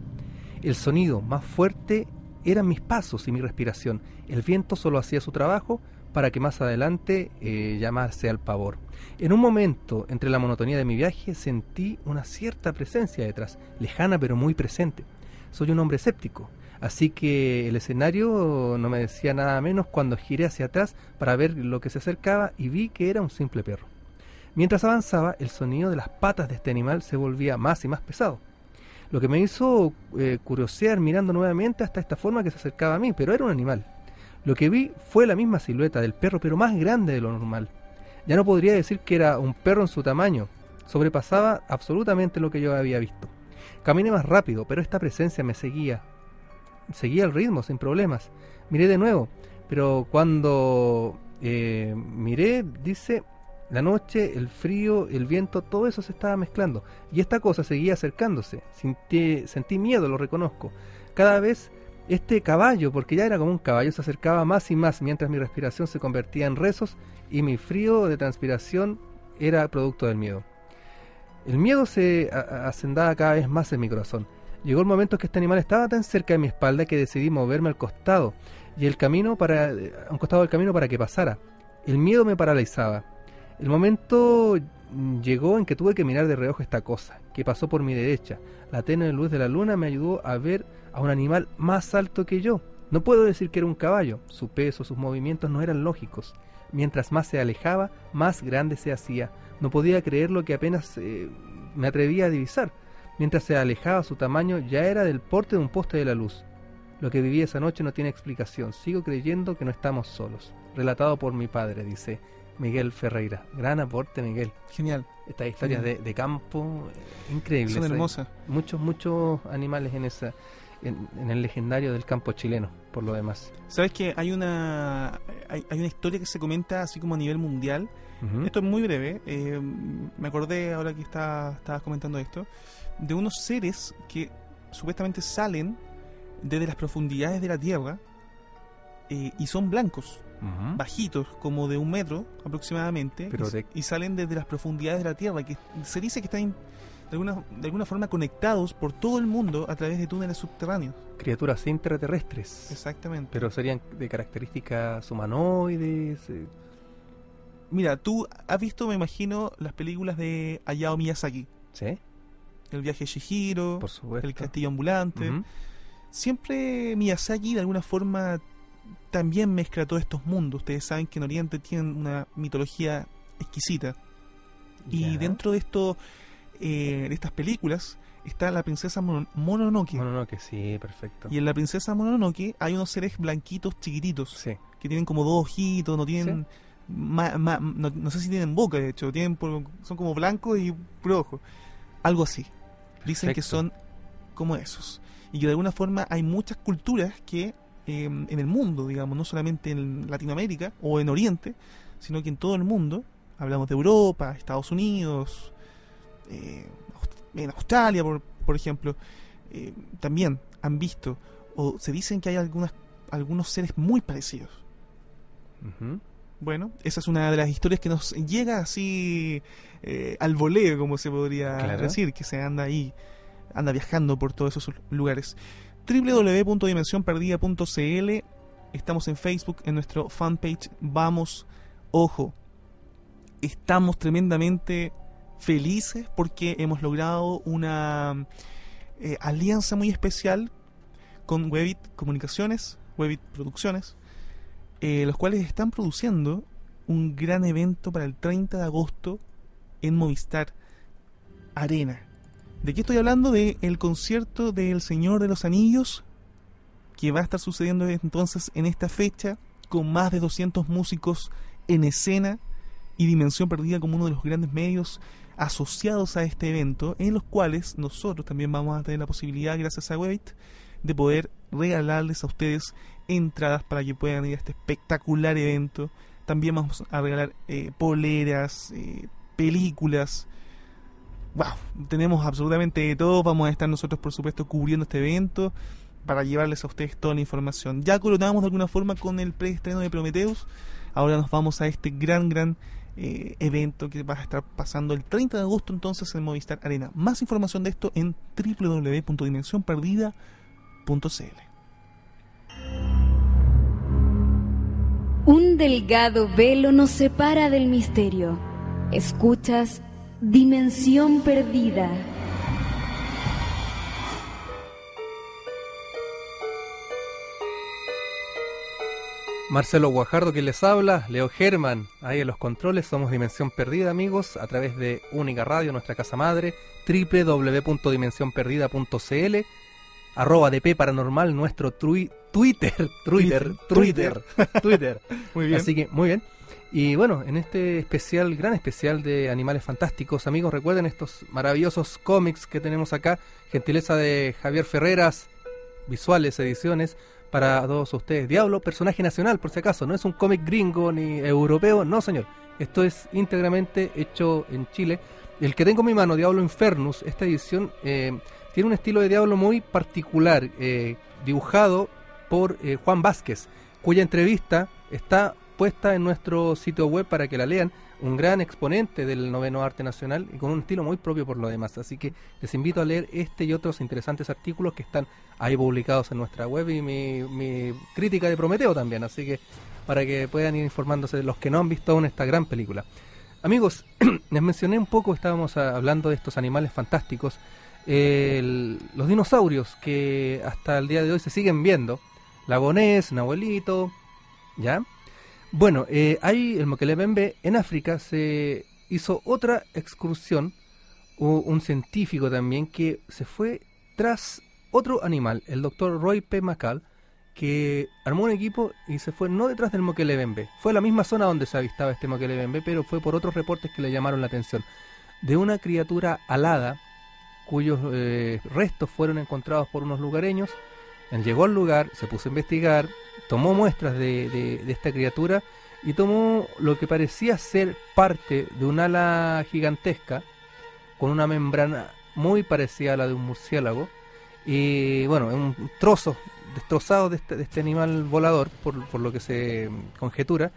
El sonido más fuerte eran mis pasos y mi respiración. El viento solo hacía su trabajo para que más adelante eh, llamase al pavor. En un momento, entre la monotonía de mi viaje, sentí una cierta presencia detrás, lejana pero muy presente. Soy un hombre escéptico, así que el escenario no me decía nada menos cuando giré hacia atrás para ver lo que se acercaba y vi que era un simple perro. Mientras avanzaba, el sonido de las patas de este animal se volvía más y más pesado. Lo que me hizo eh, curiosear mirando nuevamente hasta esta forma que se acercaba a mí, pero era un animal. Lo que vi fue la misma silueta del perro, pero más grande de lo normal. Ya no podría decir que era un perro en su tamaño, sobrepasaba absolutamente lo que yo había visto. Caminé más rápido, pero esta presencia me seguía. Seguía el ritmo sin problemas. Miré de nuevo, pero cuando eh, miré, dice, la noche, el frío, el viento, todo eso se estaba mezclando. Y esta cosa seguía acercándose. Sentí, sentí miedo, lo reconozco. Cada vez este caballo, porque ya era como un caballo, se acercaba más y más mientras mi respiración se convertía en rezos y mi frío de transpiración era producto del miedo. El miedo se hacendaba cada vez más en mi corazón. Llegó el momento en que este animal estaba tan cerca de mi espalda que decidí moverme al costado y el camino para un costado del camino para que pasara. El miedo me paralizaba. El momento llegó en que tuve que mirar de reojo esta cosa, que pasó por mi derecha. La tenue luz de la luna me ayudó a ver a un animal más alto que yo. No puedo decir que era un caballo, su peso, sus movimientos no eran lógicos. Mientras más se alejaba, más grande se hacía. No podía creer lo que apenas eh, me atrevía a divisar. Mientras se alejaba, su tamaño ya era del porte de un poste de la luz. Lo que viví esa noche no tiene explicación. Sigo creyendo que no estamos solos. Relatado por mi padre, dice Miguel Ferreira. Gran aporte, Miguel.
Genial.
Estas historias de, de, campo, eh, increíbles.
Son hermosas.
Muchos, muchos animales en esa en, el legendario del campo chileno, por lo demás.
¿Sabes que hay una hay, una historia que se comenta así como a nivel mundial? Esto es muy breve. Eh, me acordé ahora que está, estabas comentando esto de unos seres que supuestamente salen desde las profundidades de la Tierra eh, y son blancos, bajitos, como de un metro aproximadamente, y, y, salen desde las profundidades de la Tierra, que se dice que están de alguna, de alguna forma conectados por todo el mundo a través de túneles subterráneos.
Criaturas intraterrestres.
Exactamente.
Pero serían de características humanoides. Eh.
Mira, tú has visto, me imagino, las películas de Hayao Miyazaki.
Sí.
El viaje de Shihiro,
por supuesto.
el castillo ambulante. Siempre Miyazaki de alguna forma también mezcla todos estos mundos. Ustedes saben que en Oriente tienen una mitología exquisita. Y dentro de esto eh, de estas películas está la princesa Mononoke.
Mononoke, sí, perfecto.
Y en la princesa Mononoke hay unos seres blanquitos chiquititos. Que tienen como dos ojitos, no tienen... no, sé si tienen boca, de hecho. tienen Son como blancos y puro ojo. Algo así. Dicen que son como esos. Y que de alguna forma hay muchas culturas que em, en el mundo, digamos, no solamente en Latinoamérica o en Oriente, sino que en todo el mundo, hablamos de Europa, Estados Unidos, eh, en Australia, por, por ejemplo, eh, también han visto o se dicen que hay algunas, algunos seres muy parecidos. Bueno, esa es una de las historias que nos llega así eh, al voleo, como se podría decir, que se anda ahí, anda viajando por todos esos lugares. www.dimensionperdida.cl Estamos en Facebook, en nuestro fanpage. Vamos, ojo, estamos tremendamente felices porque hemos logrado una eh, alianza muy especial con Webit Comunicaciones, Webit Producciones, eh, los cuales están produciendo un gran evento para el 30 de agosto en Movistar Arena. ¿De qué estoy hablando? De el concierto del Señor de los Anillos, que va a estar sucediendo entonces en esta fecha, con más de 200 músicos en escena y Dimensión Perdida como uno de los grandes medios asociados a este evento, en los cuales nosotros también vamos a tener la posibilidad, gracias a Webit, de poder regalarles a ustedes entradas para que puedan ir a este espectacular evento. También vamos a regalar eh, poleras, eh, películas. Wow, tenemos absolutamente de todo. Vamos a estar nosotros, por supuesto, cubriendo este evento para llevarles a ustedes toda la información. Ya coronamos de alguna forma con el preestreno de Prometheus. Ahora nos vamos a este gran, gran eh, evento que va a estar pasando el 30 de agosto entonces en Movistar Arena. Más información de esto en www.dimensionperdida.cl.
Un delgado velo nos separa del misterio. Escuchas Dimensión Perdida.
Marcelo Guajardo que les habla, Leo Germán, ahí en los controles, somos Dimensión Perdida amigos, a través de Única Radio, nuestra casa madre, www.dimensionperdida.cl, arroba DP Paranormal, nuestro Twitter, Twitter, Twitter, Twitter. muy bien. Así que, muy bien. Y bueno, en este especial, gran especial de Animales Fantásticos, amigos, recuerden estos maravillosos cómics que tenemos acá, gentileza de Javier Ferreras, visuales, ediciones, para todos ustedes. Diablo, personaje nacional, por si acaso, no es un cómic gringo ni europeo, no señor. Esto es íntegramente hecho en Chile. El que tengo en mi mano, Diablo Infernus, esta edición eh, tiene un estilo de Diablo muy particular, eh, dibujado por eh, Juan Vázquez, cuya entrevista está puesta en nuestro sitio web para que la lean un gran exponente del noveno arte nacional y con un estilo muy propio por lo demás. Así que les invito a leer este y otros interesantes artículos que están ahí publicados en nuestra web y mi, crítica de Prometeo también. Así que para que puedan ir informándose de los que no han visto aún esta gran película. Amigos, les mencioné un poco, estábamos hablando de estos animales fantásticos, los dinosaurios que hasta el día de hoy se siguen viendo, Lagonés, Nahuelito, ¿ya? Bueno, eh, ahí el Mokelebembe en África se hizo otra excursión, un científico también que se fue tras otro animal, el doctor Roy P. McCall, que armó un equipo y se fue no detrás del Mokelebembe, fue a la misma zona donde se avistaba este Mokelebembe, pero fue por otros reportes que le llamaron la atención, de una criatura alada cuyos eh, restos fueron encontrados por unos lugareños. Él llegó al lugar, se puso a investigar, tomó muestras de, esta criatura y tomó lo que parecía ser parte de un ala gigantesca con una membrana muy parecida a la de un murciélago y bueno, un trozo destrozado de este, de este animal volador, por, por, lo que se conjetura,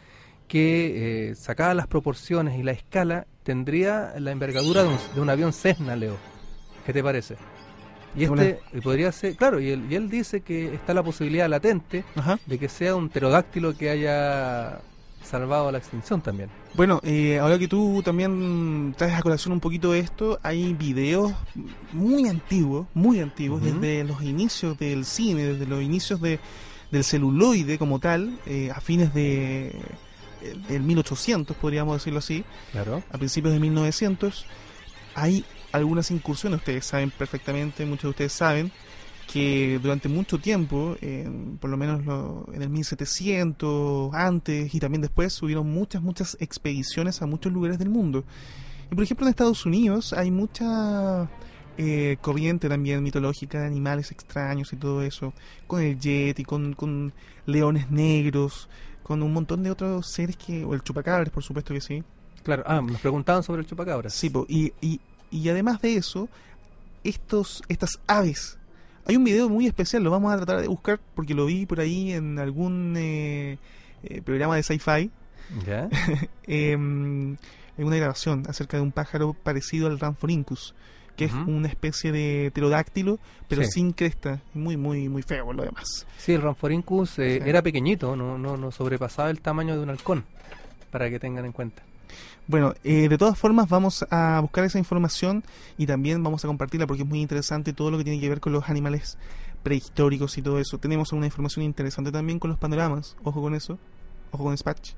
que eh, las proporciones y la escala tendría la envergadura de un, de un avión Cessna, Leo. ¿Qué te parece? Y este podría ser, claro, y él, y él dice que está la posibilidad latente de que sea un pterodáctilo que haya salvado a la extinción también.
Bueno, eh, ahora que tú también traes a colación un poquito de esto, hay videos muy antiguos, muy antiguos, desde los inicios del cine, desde los inicios de, del celuloide como tal, eh, a fines de eh, del 1800, podríamos decirlo así,
claro.
a principios de 1900, hay algunas incursiones, ustedes saben perfectamente, muchos de ustedes saben, que durante mucho tiempo, por lo menos en el 1700, antes y también después, hubieron muchas, muchas expediciones a muchos lugares del mundo. Y por ejemplo en Estados Unidos hay mucha eh, corriente también mitológica de animales extraños y todo eso, con el jet y con, con leones negros, con un montón de otros seres que, o el chupacabras por supuesto que sí.
Claro, ah, nos preguntaban sobre el chupacabras.
Sí, y, y, y además de eso, estos, estas aves. Hay un video muy especial, lo vamos a tratar de buscar porque lo vi por ahí en algún eh, eh, programa de sci-fi.
¿Ya?
En una grabación acerca de un pájaro parecido al Ranforincus, que es una especie de pterodáctilo, pero sin cresta. Muy, muy, muy feo por lo demás.
Sí, el Ranforincus eh, era pequeñito, no, no, no sobrepasaba el tamaño de un halcón, para que tengan en cuenta.
Bueno, eh, de todas formas vamos a buscar esa información y también vamos a compartirla porque es muy interesante todo lo que tiene que ver con los animales prehistóricos y todo eso. Tenemos una información interesante también con los panoramas. Ojo con eso. Ojo con Spatch.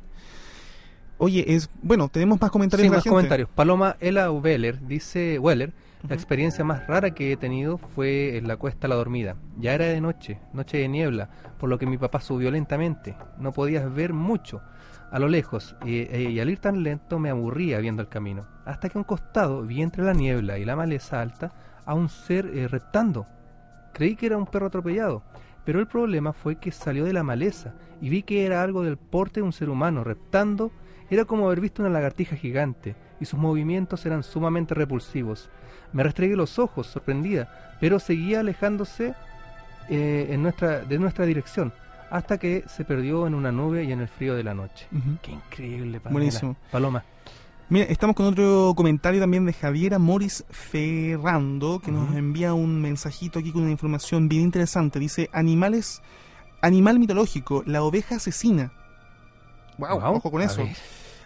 Oye, es bueno, tenemos más comentarios.
Sí, más comentarios. Paloma Ella Weller dice Weller, la experiencia más rara que he tenido fue en la cuesta La Dormida. Ya era de noche, noche de niebla, por lo que mi papá subió lentamente. No podías ver mucho a lo lejos, eh, y, al ir tan lento me aburría viendo el camino, hasta que a un costado vi entre la niebla y la maleza alta a un ser eh, reptando. Creí que era un perro atropellado, pero el problema fue que salió de la maleza y vi que era algo del porte de un ser humano, reptando, era como haber visto una lagartija gigante, y sus movimientos eran sumamente repulsivos. Me restregué los ojos, sorprendida, pero seguía alejándose eh, en nuestra, de nuestra dirección, hasta que se perdió en una nube y en el frío de la noche. Qué increíble,
Paloma. Buenísimo.
Paloma.
Mira, estamos con otro comentario también de Javiera Moris Ferrando, que nos envía un mensajito aquí con una información bien interesante. Dice, animales, animal mitológico, la oveja asesina. Wow, ojo con eso.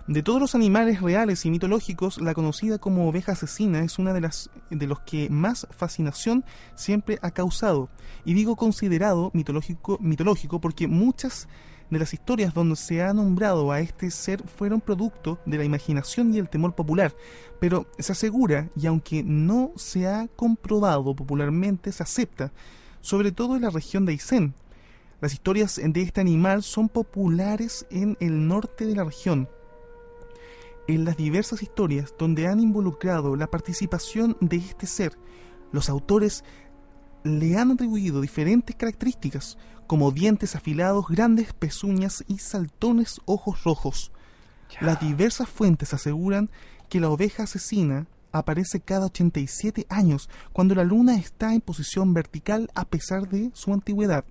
De todos los animales reales y mitológicos, la conocida como oveja asesina es una de las de los que más fascinación siempre ha causado. Y digo considerado mitológico, mitológico porque muchas de las historias donde se ha nombrado a este ser fueron producto de la imaginación y el temor popular, pero se asegura, y aunque no se ha comprobado popularmente, se acepta, sobre todo en la región de Aysén. Las historias de este animal son populares en el norte de la región. En las diversas historias donde han involucrado la participación de este ser, los autores le han atribuido diferentes características, como dientes afilados, grandes pezuñas y saltones ojos rojos. Las diversas fuentes aseguran que la oveja asesina aparece cada 87 años cuando la luna está en posición vertical a pesar de su antigüedad.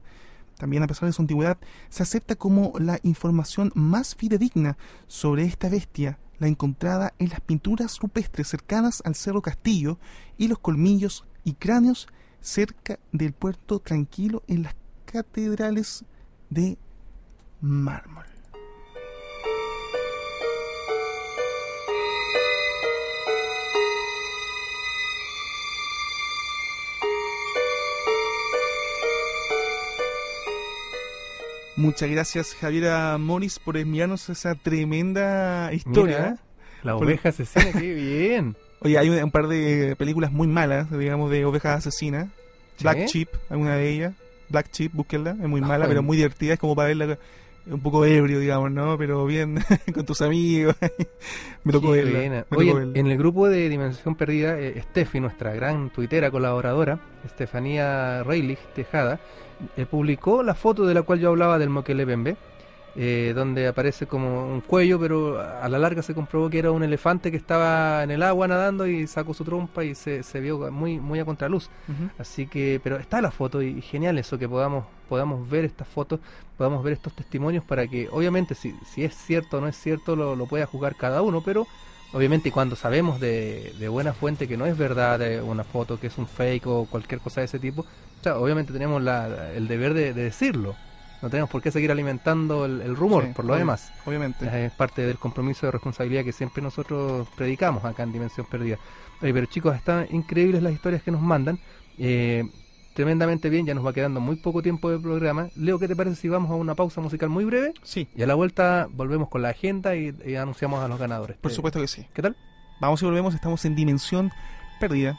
También a pesar de su antigüedad, se acepta como la información más fidedigna sobre esta bestia, la encontrada en las pinturas rupestres cercanas al Cerro Castillo y los colmillos y cráneos cerca del puerto tranquilo en las catedrales de mármol. Muchas gracias Javiera Moris por enviarnos esa tremenda historia.
la oveja asesina, qué bien.
Oye, hay un, par de películas muy malas, digamos, de ovejas asesinas. Black Chip, alguna de ellas. Black Chip, búsquenla, es muy mala, pero muy divertida, es como para verla un poco ebrio, digamos, ¿no? Pero bien, con tus amigos. me tocó verla.
Oye, en el grupo de Dimensión Perdida, eh, Steffi, nuestra gran tuitera colaboradora, Estefanía Reilich Tejada, eh, publicó la foto de la cual yo hablaba del Moquele Bembe eh, donde aparece como un cuello, pero a la larga se comprobó que era un elefante que estaba en el agua nadando y sacó su trompa y se, se vio muy muy a contraluz. Así que, pero está la foto y, genial eso que podamos podamos ver estas fotos, podamos ver estos testimonios para que, obviamente, si, si es cierto o no es cierto, lo, lo pueda juzgar cada uno, pero obviamente cuando sabemos de, de, buena fuente que no es verdad una foto, que es un fake o cualquier cosa de ese tipo, obviamente tenemos la, el deber de decirlo. No tenemos por qué seguir alimentando el, rumor, por lo demás.
Obviamente.
Es parte del compromiso de responsabilidad que siempre nosotros predicamos acá en Dimensión Perdida. pero chicos, están increíbles las historias que nos mandan. Eh, tremendamente bien, ya nos va quedando muy poco tiempo de programa. Leo, ¿qué te parece si vamos a una pausa musical muy breve?
Sí.
Y a la vuelta volvemos con la agenda y, y anunciamos a los ganadores.
Por supuesto que sí.
¿Qué tal?
Vamos y volvemos, estamos en Dimensión Perdida.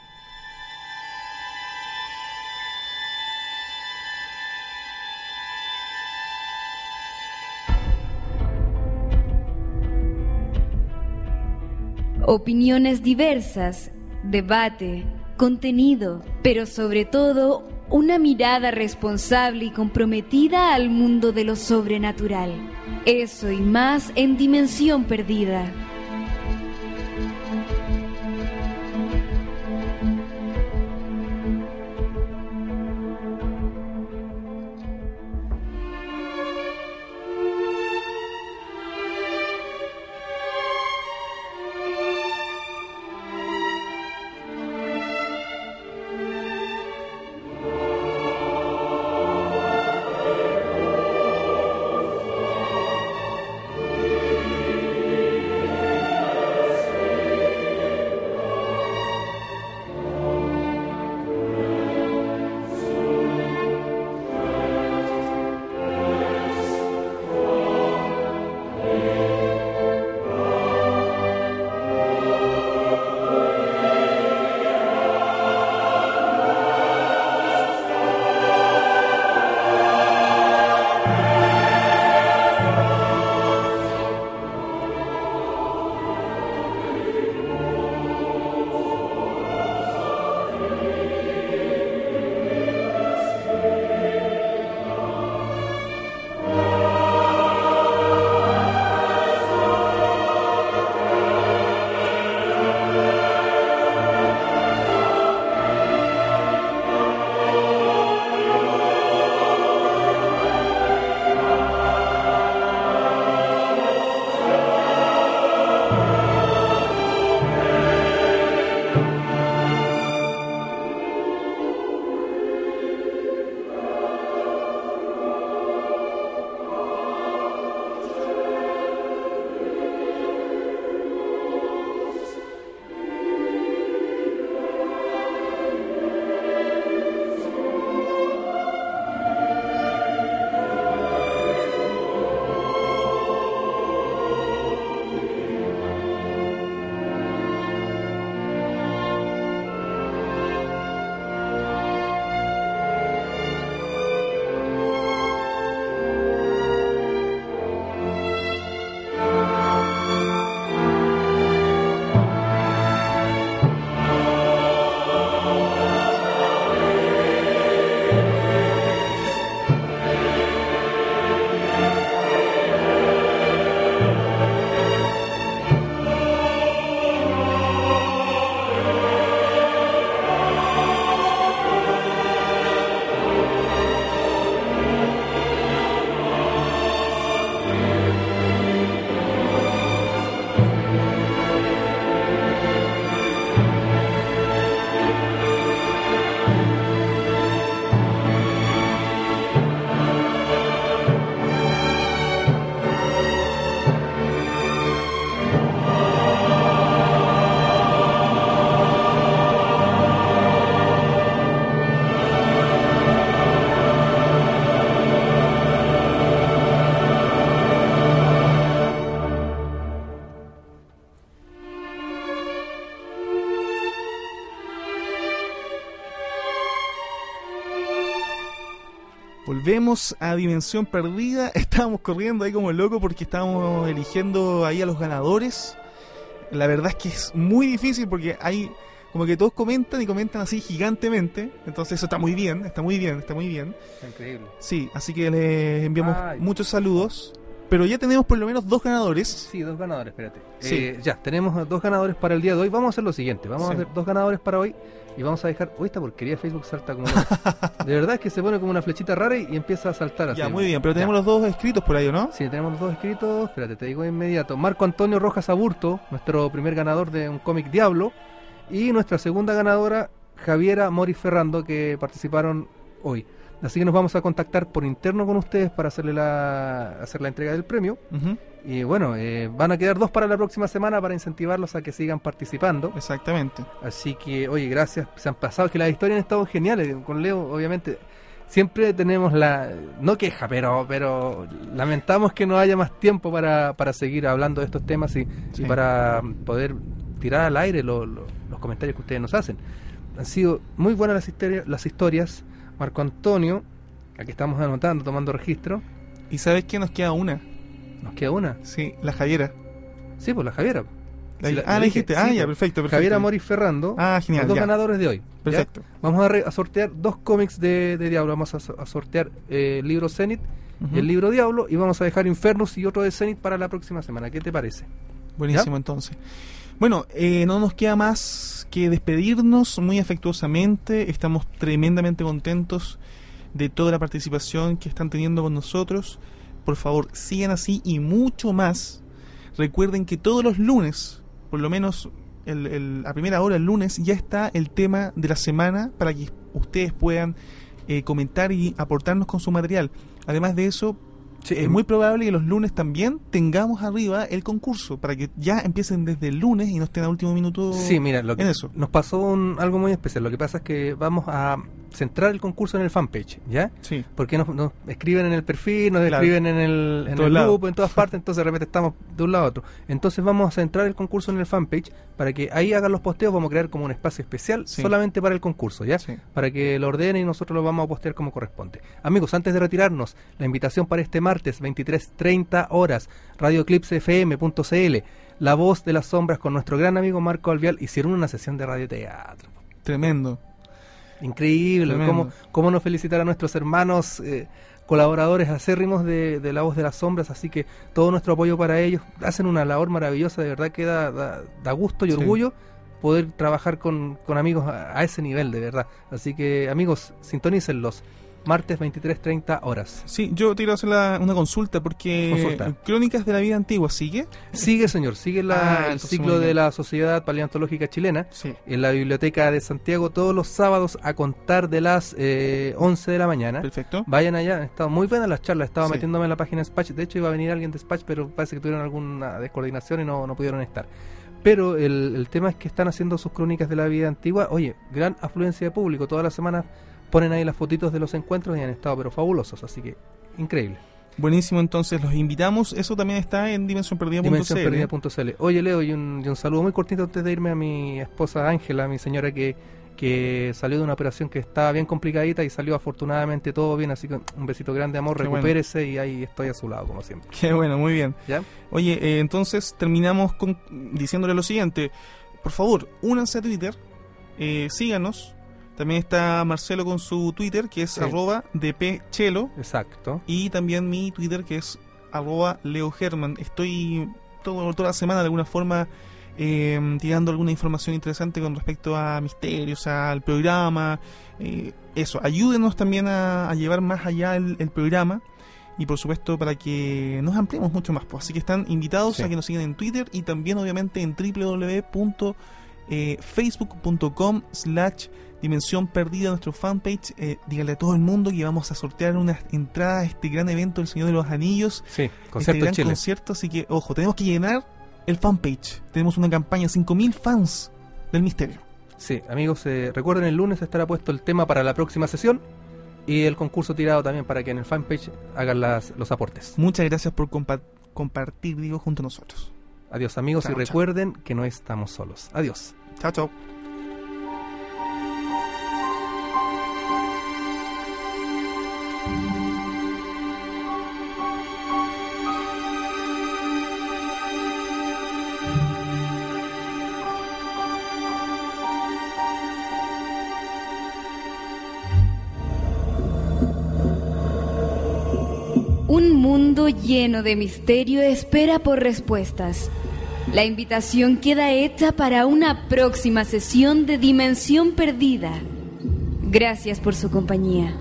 opiniones diversas, debate, contenido, pero sobre todo una mirada responsable y comprometida al mundo de lo sobrenatural. Eso y más en Dimensión Perdida.
Volvemos a Dimensión Perdida. Estábamos corriendo ahí como loco porque estábamos eligiendo ahí a los ganadores. La verdad es que es muy difícil porque hay como que todos comentan y comentan así gigantemente. Entonces eso está muy bien, está muy bien, está muy bien.
Increíble.
Sí, así que les enviamos muchos saludos. Pero ya tenemos por lo menos dos ganadores.
Sí, dos ganadores, espérate. Sí. Eh, ya, tenemos dos ganadores para el día de hoy. Vamos a hacer lo siguiente. Vamos a hacer dos ganadores para hoy y vamos a dejar... Uy, esta porquería Facebook salta como... de verdad es que se pone como una flechita rara y, empieza a saltar así.
Ya, muy bien. Pero tenemos los dos escritos por ahí, ¿no?
Sí, tenemos los dos escritos. Espérate, te digo de inmediato. Marco Antonio Rojas Aburto, nuestro primer ganador de un cómic Diablo. Y nuestra segunda ganadora, Javiera Mori Ferrando, que participaron hoy. Así que nos vamos a contactar por interno con ustedes para hacerle la, hacer la entrega del premio. Y bueno, eh, van a quedar dos para la próxima semana para incentivarlos a que sigan participando.
Exactamente.
Así que, oye, gracias. Se han pasado, que las historias han estado geniales. Con Leo, obviamente, siempre tenemos la, no queja, pero, pero lamentamos que no haya más tiempo para, para seguir hablando de estos temas y, para poder tirar al aire los comentarios que ustedes nos hacen. Han sido muy buenas las, historias, las historias Marco Antonio, aquí estamos anotando, tomando registro.
¿Y sabes qué? Nos queda una.
¿Nos queda una?
Sí, la Javiera.
Sí, pues la Javiera.
ah, la dijiste. ah, ya, pues. perfecto, perfecto.
Javiera Moris Ferrando.
Ah, genial.
Los dos ganadores de hoy.
Perfecto.
Vamos a, sortear dos cómics de, Diablo. Vamos a, sortear eh, el libro Zenith y el libro Diablo. Y vamos a dejar Infernus y otro de Zenith para la próxima semana. ¿Qué te parece?
Buenísimo, entonces. Bueno, eh, no nos queda más que despedirnos muy afectuosamente. Estamos tremendamente contentos de toda la participación que están teniendo con nosotros. Por favor, sigan así y mucho más. Recuerden que todos los lunes, por lo menos el, a primera hora el lunes, ya está el tema de la semana para que ustedes puedan eh, comentar y aportarnos con su material. Además de eso, es muy probable que los lunes también tengamos arriba el concurso para que ya empiecen desde el lunes y no estén a último minuto.
Sí, mira, lo que eso. nos pasó algo muy especial. Lo que pasa es que vamos a centrar el concurso en el fanpage, ¿ya?
Sí.
Porque nos, escriben en el perfil, nos escriben en el, en el grupo, en todas partes, entonces de repente estamos de un lado a otro. Entonces vamos a centrar el concurso en el fanpage para que ahí hagan los posteos, vamos a crear como un espacio especial solamente para el concurso, ¿ya? Para que lo ordenen y nosotros lo vamos a postear como corresponde. Amigos, antes de retirarnos, la invitación para este martes 23.30 horas, radioclipsfm.cl, La Voz de las Sombras con nuestro gran amigo Marco Alvial, hicieron una sesión de radioteatro.
Tremendo.
Increíble, cómo, cómo nos felicitar a nuestros hermanos eh, colaboradores acérrimos de, de, La Voz de las Sombras, así que todo nuestro apoyo para ellos. Hacen una labor maravillosa, de verdad que da, da, gusto y orgullo poder trabajar con, con amigos a, a, ese nivel, de verdad. Así que amigos, sintonícenlos martes 23.30 horas.
Sí, yo te quiero hacer una consulta porque Crónicas de la Vida Antigua, ¿sigue?
Sigue, señor, sigue la, ah, el ciclo de la Sociedad Paleontológica Chilena en la Biblioteca de Santiago todos los sábados a contar de las eh, 11 de la mañana.
Perfecto.
Vayan allá, han estado muy buenas las charlas, estaba metiéndome en la página Spatch, de hecho iba a venir alguien de Spatch, pero parece que tuvieron alguna descoordinación y no, no pudieron estar. Pero el, el tema es que están haciendo sus crónicas de la vida antigua. Oye, gran afluencia de público. Todas las semanas ponen ahí las fotitos de los encuentros y han estado pero fabulosos, así que increíble.
Buenísimo, entonces los invitamos. Eso también está en dimensionperdida.cl.
Oye, Leo, y un, y un, saludo muy cortito antes de irme a mi esposa Ángela, mi señora que, que salió de una operación que estaba bien complicadita y salió afortunadamente todo bien. Así que un besito grande, amor, recupérese y ahí estoy a su lado, como siempre.
Qué bueno, muy bien. ¿Ya? Oye, eh, entonces terminamos con, diciéndole lo siguiente. Por favor, únanse a Twitter, eh, síganos, también está Marcelo con su Twitter, que es arroba dpchelo.
Exacto.
Y también mi Twitter, que es arroba leogerman. Estoy todo, toda la semana de alguna forma eh, tirando alguna información interesante con respecto a misterios, al programa. Eh, eso, ayúdenos también a, llevar más allá el, programa y por supuesto para que nos ampliemos mucho más. Pues. Así que están invitados a que nos sigan en Twitter y también obviamente en www.facebook.com slash Dimensión Perdida, nuestro fanpage. Eh, dígale a todo el mundo que vamos a sortear una entrada a este gran evento, El Señor de los Anillos.
Sí,
concierto este gran Chile. concierto, así que, ojo, tenemos que llenar el fanpage. Tenemos una campaña, 5.000 fans del misterio.
Sí, amigos, eh, recuerden el lunes estará puesto el tema para la próxima sesión y el concurso tirado también para que en el fanpage hagan las, los aportes.
Muchas gracias por compartir, digo, junto a nosotros.
Adiós amigos y recuerden que no estamos solos. Adiós.
Chao, chao.
Mundo lleno de misterio espera por respuestas. La invitación queda hecha para una próxima sesión de Dimensión Perdida. Gracias por su compañía.